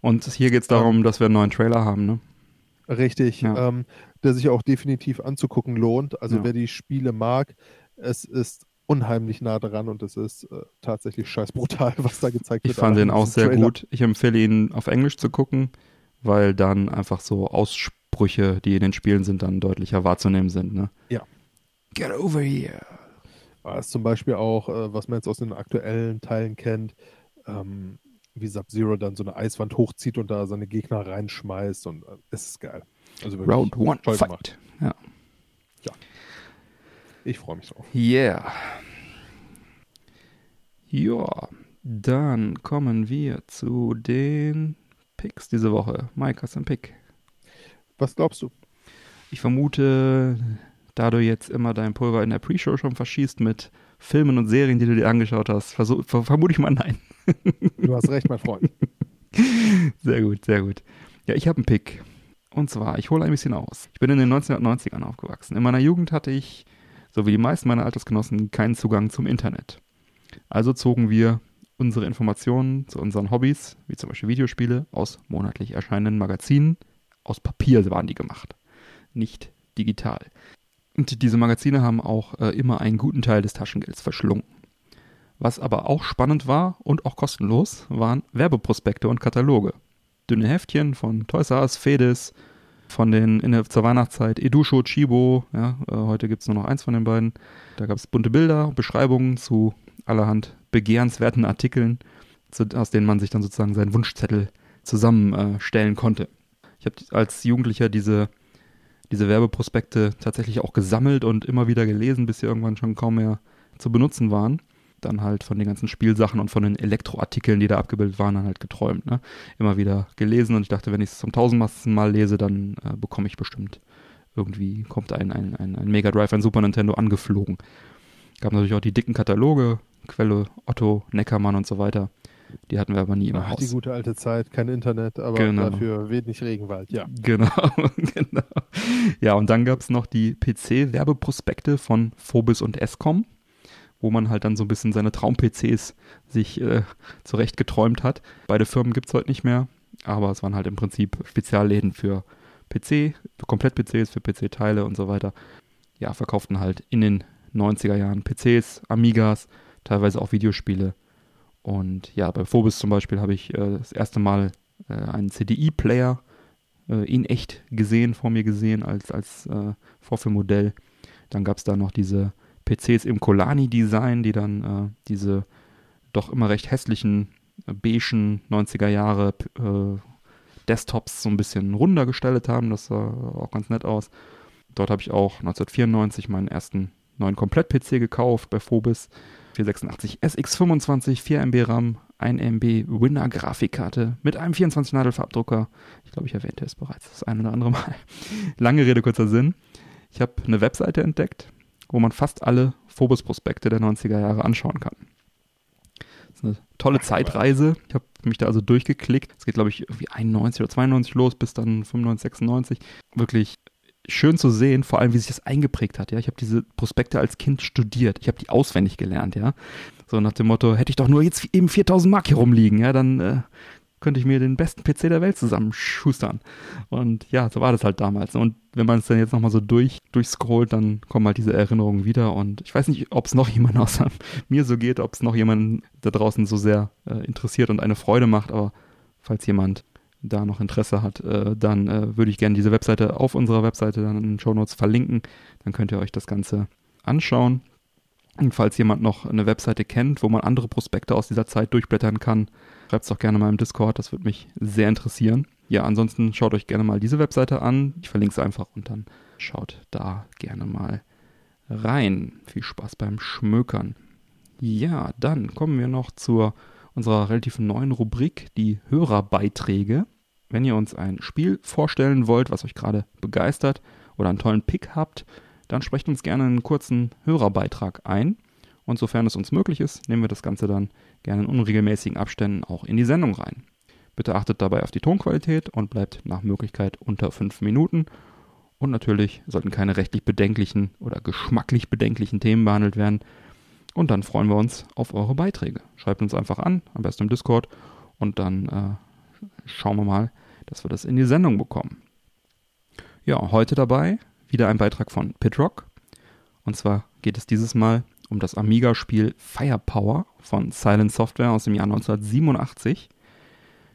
Und hier geht es darum, ähm, dass wir einen neuen Trailer haben, ne? Richtig, ja. ähm, der sich auch definitiv anzugucken lohnt. Also wer die Spiele mag, es ist unheimlich nah dran und es ist äh, tatsächlich scheiß brutal, was da gezeigt wird. Ich fand den auch sehr Trailer. gut. Ich empfehle ihn auf Englisch zu gucken, weil dann einfach so Aussprüche, die in den Spielen sind, dann deutlicher wahrzunehmen sind. Ne? Ja. Get over here. Das ist zum Beispiel auch, äh, was man jetzt aus den aktuellen Teilen kennt, ähm, wie Sub-Zero dann so eine Eiswand hochzieht und da seine Gegner reinschmeißt und äh, es ist geil. Also Round one fight. Gemacht. Ja. Ich freue mich drauf. Yeah. Ja, dann kommen wir zu den Picks diese Woche. Mike, hast du einen Pick? Was glaubst du? Ich vermute, da du jetzt immer dein Pulver in der Pre-Show schon verschießt mit Filmen und Serien, die du dir angeschaut hast, vermute ich mal nein. Du hast recht, mein Freund. Sehr gut, sehr gut. Ja, ich habe einen Pick. Und zwar, ich hole ein bisschen aus. Ich bin in den 1990ern aufgewachsen. In meiner Jugend hatte ich so wie die meisten meiner Altersgenossen, keinen Zugang zum Internet. Also zogen wir unsere Informationen zu unseren Hobbys, wie zum Beispiel Videospiele, aus monatlich erscheinenden Magazinen. Aus Papier waren die gemacht, nicht digital. Und diese Magazine haben auch äh, immer einen guten Teil des Taschengelds verschlungen. Was aber auch spannend war und auch kostenlos, waren Werbeprospekte und Kataloge. Dünne Heftchen von Toys R Us, Fedis, von den in der, zur Weihnachtszeit Edusho, Chibo, ja, äh, heute gibt es nur noch eins von den beiden. Da gab es bunte Bilder, Beschreibungen zu allerhand begehrenswerten Artikeln, zu, aus denen man sich dann sozusagen seinen Wunschzettel zusammenstellen äh, konnte. Ich habe als Jugendlicher diese, diese Werbeprospekte tatsächlich auch gesammelt und immer wieder gelesen, bis sie irgendwann schon kaum mehr zu benutzen waren dann halt von den ganzen Spielsachen und von den Elektroartikeln, die da abgebildet waren, dann halt geträumt. Ne? Immer wieder gelesen und ich dachte, wenn ich es zum tausendmasten Mal lese, dann äh, bekomme ich bestimmt irgendwie, kommt ein, ein, ein, ein Mega Drive, ein Super Nintendo angeflogen. Gab natürlich auch die dicken Kataloge, Quelle, Otto, Neckermann und so weiter. Die hatten wir aber nie im Ach, Haus. Die gute alte Zeit, kein Internet, aber Genau. dafür wenig Regenwald, ja. Genau, genau. Ja, und dann gab es noch die PC-Werbeprospekte von Phobis und Escom, wo man halt dann so ein bisschen seine Traum-PCs sich äh, zurecht geträumt hat. Beide Firmen gibt es heute nicht mehr, aber es waren halt im Prinzip Spezialläden für PC, für Komplett-PCs, für PC-Teile und so weiter. Ja, verkauften halt in den 90er Jahren PCs, Amigas, teilweise auch Videospiele. Und ja, bei Phobis zum Beispiel habe ich äh, das erste Mal äh, einen CDI-Player äh, in echt gesehen, vor mir gesehen, als, als äh, Vorführmodell. Dann gab es da noch diese PCs im Colani-Design, die dann äh, diese doch immer recht hässlichen, äh, beigen 90er Jahre äh, Desktops so ein bisschen runder gestaltet haben. Das sah auch ganz nett aus. Dort habe ich auch 1994 meinen ersten neuen Komplett-PC gekauft bei Phobis. 486 SX25, 4 MB RAM, 1 MB Winner-Grafikkarte mit einem 24-Nadel-Farbdrucker. Ich glaube, ich erwähnte es bereits das ein oder andere Mal. Lange Rede, kurzer Sinn. Ich habe eine Webseite entdeckt, wo man fast alle Phobos-Prospekte der 90er Jahre anschauen kann. Das ist eine tolle Zeitreise. Ich habe mich da also durchgeklickt. Es geht, glaube ich, irgendwie 91 oder 92 los, bis dann 95, 96. Wirklich schön zu sehen, vor allem wie sich das eingeprägt hat. Ja, ich habe diese Prospekte als Kind studiert. Ich habe die auswendig gelernt. Ja, so nach dem Motto: Hätte ich doch nur jetzt eben 4000 Mark hier rumliegen, ja, dann äh, könnte ich mir den besten PC der Welt zusammenschustern. Und ja, so war das halt damals. Und wenn man es dann jetzt nochmal so durch, durchscrollt, dann kommen halt diese Erinnerungen wieder. Und ich weiß nicht, ob es noch jemand außer mir so geht, ob es noch jemanden da draußen so sehr äh, interessiert und eine Freude macht. Aber falls jemand da noch Interesse hat, äh, dann äh, würde ich gerne diese Webseite auf unserer Webseite dann in den Show Notes verlinken. Dann könnt ihr euch das Ganze anschauen. Und falls jemand noch eine Webseite kennt, wo man andere Prospekte aus dieser Zeit durchblättern kann, schreibt es doch gerne mal im Discord, das würde mich sehr interessieren. Ja, ansonsten schaut euch gerne mal diese Webseite an. Ich verlinke es einfach und dann schaut da gerne mal rein. Viel Spaß beim Schmökern. Ja, dann kommen wir noch zur unserer relativ neuen Rubrik, die Hörerbeiträge. Wenn ihr uns ein Spiel vorstellen wollt, was euch gerade begeistert oder einen tollen Pick habt, dann sprecht uns gerne einen kurzen Hörerbeitrag ein. Und sofern es uns möglich ist, nehmen wir das Ganze dann gerne in unregelmäßigen Abständen auch in die Sendung rein. Bitte achtet dabei auf die Tonqualität und bleibt nach Möglichkeit unter fünf Minuten. Und natürlich sollten keine rechtlich bedenklichen oder geschmacklich bedenklichen Themen behandelt werden. Und dann freuen wir uns auf eure Beiträge. Schreibt uns einfach an, am besten im Discord. Und dann äh, schauen wir mal, dass wir das in die Sendung bekommen. Ja, heute dabei wieder ein Beitrag von Pitrock. Und zwar geht es dieses Mal um das Amiga-Spiel Firepower von Silent Software aus dem Jahr 1987.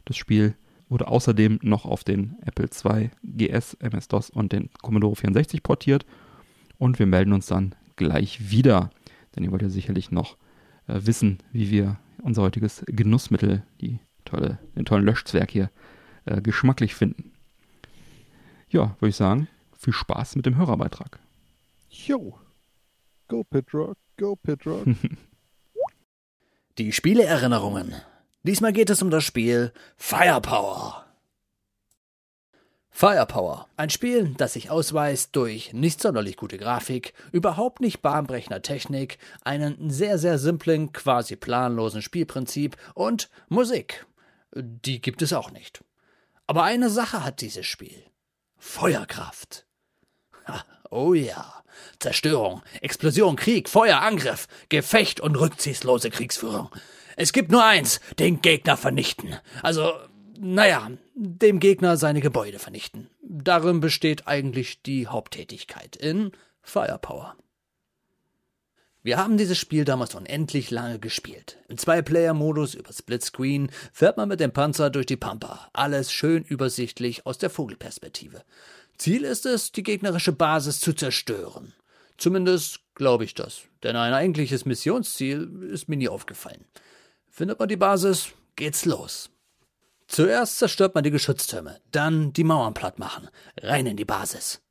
Das Spiel wurde außerdem noch auf den Apple II, GS, MS-DOS und den Commodore 64 portiert. Und wir melden uns dann gleich wieder, denn ihr wollt ja sicherlich noch äh, wissen, wie wir unser heutiges Genussmittel, die tolle, den tollen Löschzwerg hier, äh, geschmacklich finden. Ja, würde ich sagen, viel Spaß mit dem Hörerbeitrag. Jo. Go Pitrock, go Pitrock. Die Spieleerinnerungen. Diesmal geht es um das Spiel Firepower. Firepower, ein Spiel, das sich ausweist durch nicht sonderlich gute Grafik, überhaupt nicht bahnbrechender Technik, einen sehr, sehr simplen, quasi planlosen Spielprinzip und Musik. Die gibt es auch nicht. Aber eine Sache hat dieses Spiel. Feuerkraft. Ha, Oh ja. Zerstörung, Explosion, Krieg, Feuer, Angriff, Gefecht und rückziehslose Kriegsführung. Es gibt nur eins, den Gegner vernichten. Also, naja, dem Gegner seine Gebäude vernichten. Darin besteht eigentlich die Haupttätigkeit in Firepower. Wir haben dieses Spiel damals unendlich lange gespielt. Im Zwei-Player-Modus über Splitscreen fährt man mit dem Panzer durch die Pampa. Alles schön übersichtlich aus der Vogelperspektive. Ziel ist es, die gegnerische Basis zu zerstören. Zumindest glaube ich das, denn ein eigentliches Missionsziel ist mir nie aufgefallen. Findet man die Basis, geht's los. Zuerst zerstört man die Geschütztürme, dann die Mauern platt machen, rein in die Basis.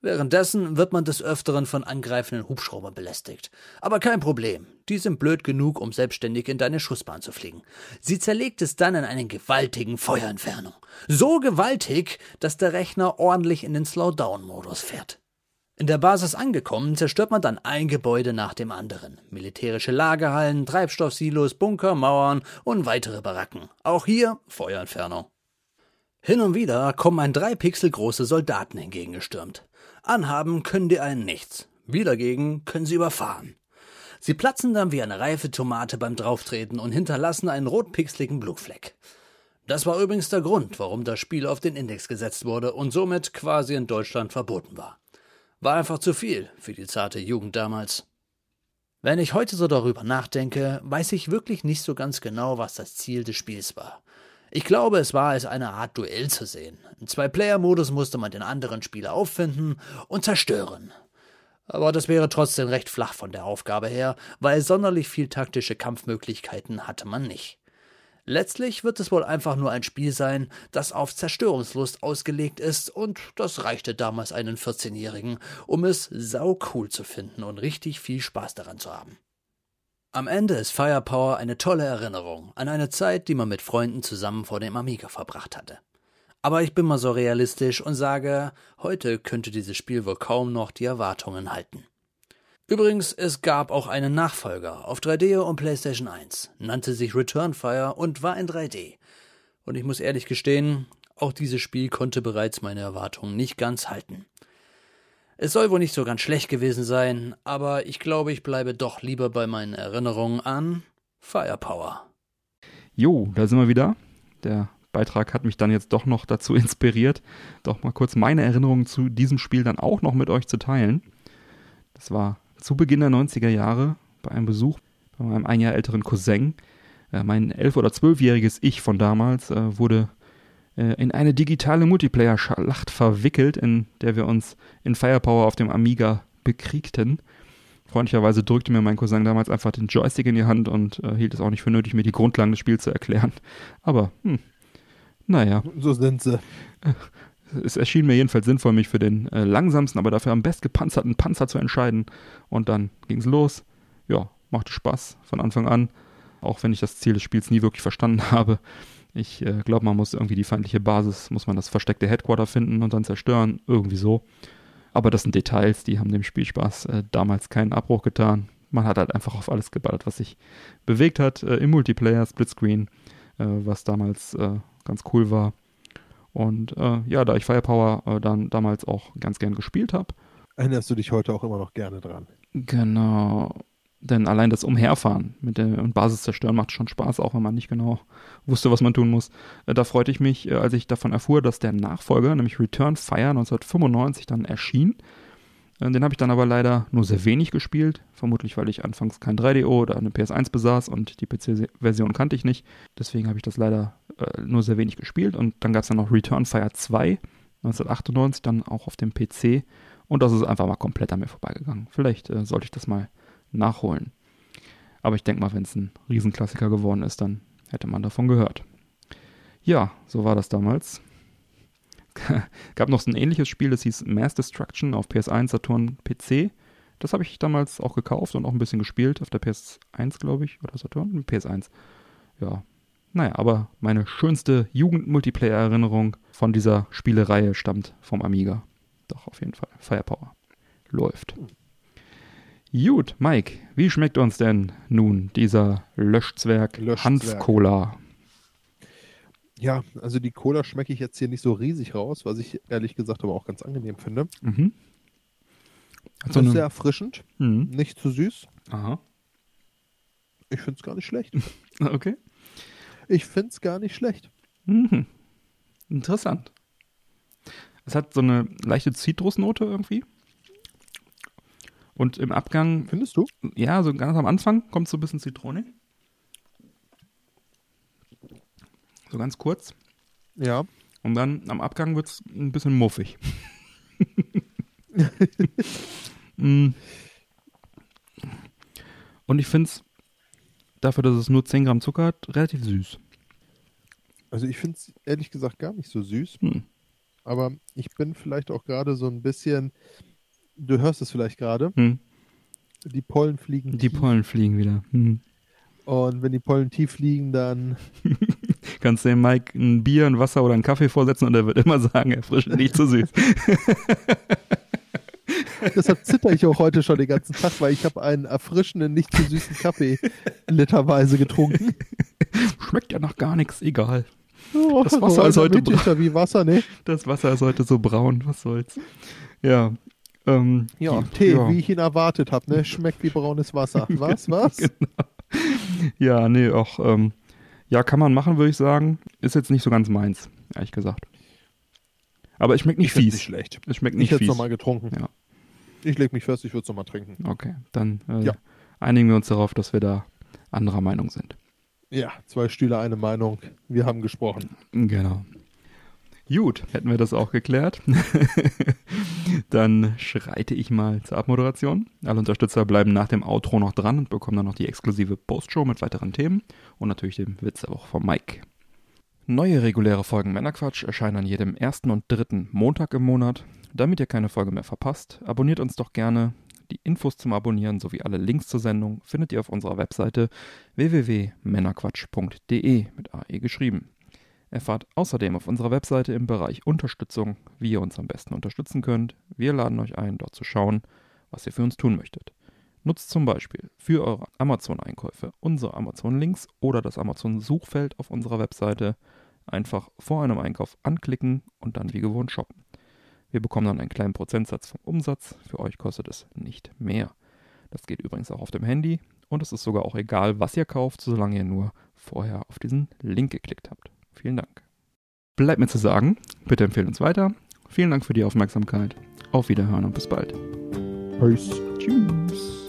Währenddessen wird man des Öfteren von angreifenden Hubschraubern belästigt. Aber kein Problem, die sind blöd genug, um selbstständig in deine Schussbahn zu fliegen. Sie zerlegt es dann in einen gewaltigen Feuerentfernung. So gewaltig, dass der Rechner ordentlich in den Slowdown-Modus fährt. In der Basis angekommen, zerstört man dann ein Gebäude nach dem anderen. Militärische Lagerhallen, Treibstoffsilos, Bunker, Mauern und weitere Baracken. Auch hier Feuerentfernung. Hin und wieder kommen ein drei Pixel große Soldaten entgegengestürmt. Anhaben können die einen nichts. Wir dagegen können sie überfahren. Sie platzen dann wie eine reife Tomate beim Drauftreten und hinterlassen einen rotpixeligen Blutfleck. Das war übrigens der Grund, warum das Spiel auf den Index gesetzt wurde und somit quasi in Deutschland verboten war. War einfach zu viel für die zarte Jugend damals. Wenn ich heute so darüber nachdenke, weiß ich wirklich nicht so ganz genau, was das Ziel des Spiels war. Ich glaube, es war als eine Art Duell zu sehen. Im Zwei-Player-Modus musste man den anderen Spieler auffinden und zerstören. Aber das wäre trotzdem recht flach von der Aufgabe her, weil sonderlich viel taktische Kampfmöglichkeiten hatte man nicht. Letztlich wird es wohl einfach nur ein Spiel sein, das auf Zerstörungslust ausgelegt ist, und das reichte damals einen 14-Jährigen, um es saucool zu finden und richtig viel Spaß daran zu haben. Am Ende ist Firepower eine tolle Erinnerung an eine Zeit, die man mit Freunden zusammen vor dem Amiga verbracht hatte. Aber ich bin mal so realistisch und sage, heute könnte dieses Spiel wohl kaum noch die Erwartungen halten. Übrigens, es gab auch einen Nachfolger auf 3D und PlayStation 1, nannte sich Return Fire und war in 3D. Und ich muss ehrlich gestehen, auch dieses Spiel konnte bereits meine Erwartungen nicht ganz halten. Es soll wohl nicht so ganz schlecht gewesen sein, aber ich glaube, ich bleibe doch lieber bei meinen Erinnerungen an Firepower. Jo, da sind wir wieder. Der Beitrag hat mich dann jetzt doch noch dazu inspiriert, doch mal kurz meine Erinnerungen zu diesem Spiel dann auch noch mit euch zu teilen. Das war zu Beginn der 90er Jahre bei einem Besuch bei meinem ein Jahr älteren Cousin. Äh, mein elf- oder zwölfjähriges Ich von damals äh, wurde in eine digitale Multiplayer-Schlacht verwickelt, in der wir uns in Firepower auf dem Amiga bekriegten. Freundlicherweise drückte mir mein Cousin damals einfach den Joystick in die Hand und äh, hielt es auch nicht für nötig, mir die Grundlagen des Spiels zu erklären. Aber, hm, naja. So sind sie. Es erschien mir jedenfalls sinnvoll, mich für den äh, langsamsten, aber dafür am best gepanzerten Panzer zu entscheiden. Und dann ging's los. Ja, machte Spaß von Anfang an, auch wenn ich das Ziel des Spiels nie wirklich verstanden habe. Ich äh, glaube, man muss irgendwie die feindliche Basis, muss man das versteckte Headquarter finden und dann zerstören, irgendwie so. Aber das sind Details, die haben dem Spielspaß äh, damals keinen Abbruch getan. Man hat halt einfach auf alles geballert, was sich bewegt hat äh, im Multiplayer, Splitscreen, äh, was damals äh, ganz cool war. Und äh, ja, da ich Firepower dann damals auch ganz gern gespielt habe. Erinnerst du dich heute auch immer noch gerne dran? Genau. Denn allein das Umherfahren mit der und Basis zerstören macht schon Spaß, auch wenn man nicht genau wusste, was man tun muss. Äh, da freute ich mich, äh, als ich davon erfuhr, dass der Nachfolger, nämlich Return Fire 1995, dann erschien. Äh, den habe ich dann aber leider nur sehr wenig gespielt, vermutlich weil ich anfangs kein 3DO oder eine PS1 besaß und die PC-Version kannte ich nicht. Deswegen habe ich das leider äh, nur sehr wenig gespielt. Und dann gab es dann noch Return Fire 2 1998, dann auch auf dem PC. Und das ist einfach mal komplett an mir vorbeigegangen. Vielleicht äh, sollte ich das mal nachholen. Aber ich denke mal, wenn es ein Riesenklassiker geworden ist, dann hätte man davon gehört. Ja, so war das damals. Gab noch so ein ähnliches Spiel, das hieß Mass Destruction auf PS1, Saturn, PC. Das habe ich damals auch gekauft und auch ein bisschen gespielt auf der PS1, glaube ich, oder Saturn, PS1. Ja, naja, aber meine schönste Jugend-Multiplayer-Erinnerung von dieser Spielereihe stammt vom Amiga. Doch, auf jeden Fall. Firepower. Läuft. Gut, Mike, wie schmeckt uns denn nun dieser Löschzwerg, Löschzwerg. Hanf-Cola? Ja, also die Cola schmecke ich jetzt hier nicht so riesig raus, was ich ehrlich gesagt aber auch ganz angenehm finde. Mhm. Hat Das so ist sehr erfrischend, Mhm. nicht zu süß. Aha. Ich finde es gar nicht schlecht. Okay. Ich finde es gar nicht schlecht. Mhm. Interessant. Es hat so eine leichte Zitrusnote irgendwie. Und im Abgang, Findest du? ja, so ganz am Anfang kommt so ein bisschen Zitrone. So ganz kurz. Ja. Und dann am Abgang wird es ein bisschen muffig. Mm. Und ich finde es, dafür, dass es nur 10 Gramm Zucker hat, relativ süß. Also ich finde es ehrlich gesagt gar nicht so süß. Hm. Aber ich bin vielleicht auch gerade so ein bisschen, du hörst es vielleicht gerade, Hm. die Pollen fliegen Die tief. Pollen fliegen wieder. Hm. Und wenn die Pollen tief fliegen, dann Kannst dem Mike ein Bier, ein Wasser oder einen Kaffee vorsetzen und er wird immer sagen, erfrischend nicht zu süß. Deshalb zitter ich auch heute schon den ganzen Tag, weil ich habe einen erfrischenden, nicht zu süßen Kaffee literweise getrunken. Schmeckt ja nach gar nichts, egal. Oh, Das Wasser ist heute wie Wasser, ne? Das Wasser ist heute so braun, was soll's. Ja. Ähm, Ja, die- Tee, ja. wie ich ihn erwartet habe, ne? Schmeckt wie braunes Wasser. Was, was? Ja, nee, auch, ähm, ja, kann man machen, würde ich sagen. Ist jetzt nicht so ganz meins, ehrlich gesagt. Aber es schmeckt nicht Ich fies. nicht schlecht. Es schmeckt Ich nicht hätte es fies. nochmal getrunken. Ja. Ich leg mich fest, ich würde es nochmal trinken. Okay, dann äh, Ja. einigen wir uns darauf, dass wir da anderer Meinung sind. Ja, zwei Stühle, eine Meinung. Wir haben gesprochen. Genau. Gut, hätten wir das auch geklärt. dann schreite ich mal zur Abmoderation. Alle Unterstützer bleiben nach dem Outro noch dran und bekommen dann noch die exklusive Postshow mit weiteren Themen und natürlich dem Witz auch von Mike. Neue reguläre Folgen Männerquatsch erscheinen an jedem ersten und dritten Montag im Monat. Damit ihr keine Folge mehr verpasst, abonniert uns doch gerne. Die Infos zum Abonnieren sowie alle Links zur Sendung findet ihr auf unserer Webseite www.männerquatsch.de mit AE geschrieben. Erfahrt außerdem auf unserer Webseite im Bereich Unterstützung, wie ihr uns am besten unterstützen könnt. Wir laden euch ein, dort zu schauen, was ihr für uns tun möchtet. Nutzt zum Beispiel für eure Amazon-Einkäufe unsere Amazon-Links oder das Amazon-Suchfeld auf unserer Webseite. Einfach vor einem Einkauf anklicken und dann wie gewohnt shoppen. Wir bekommen dann einen kleinen Prozentsatz vom Umsatz. Für euch kostet es nicht mehr. Das geht übrigens auch auf dem Handy und es ist sogar auch egal, was ihr kauft, solange ihr nur vorher auf diesen Link geklickt habt. Vielen Dank. Bleibt mir zu sagen, bitte empfehlt uns weiter. Vielen Dank für die Aufmerksamkeit. Auf Wiederhören und bis bald. Peace. Tschüss.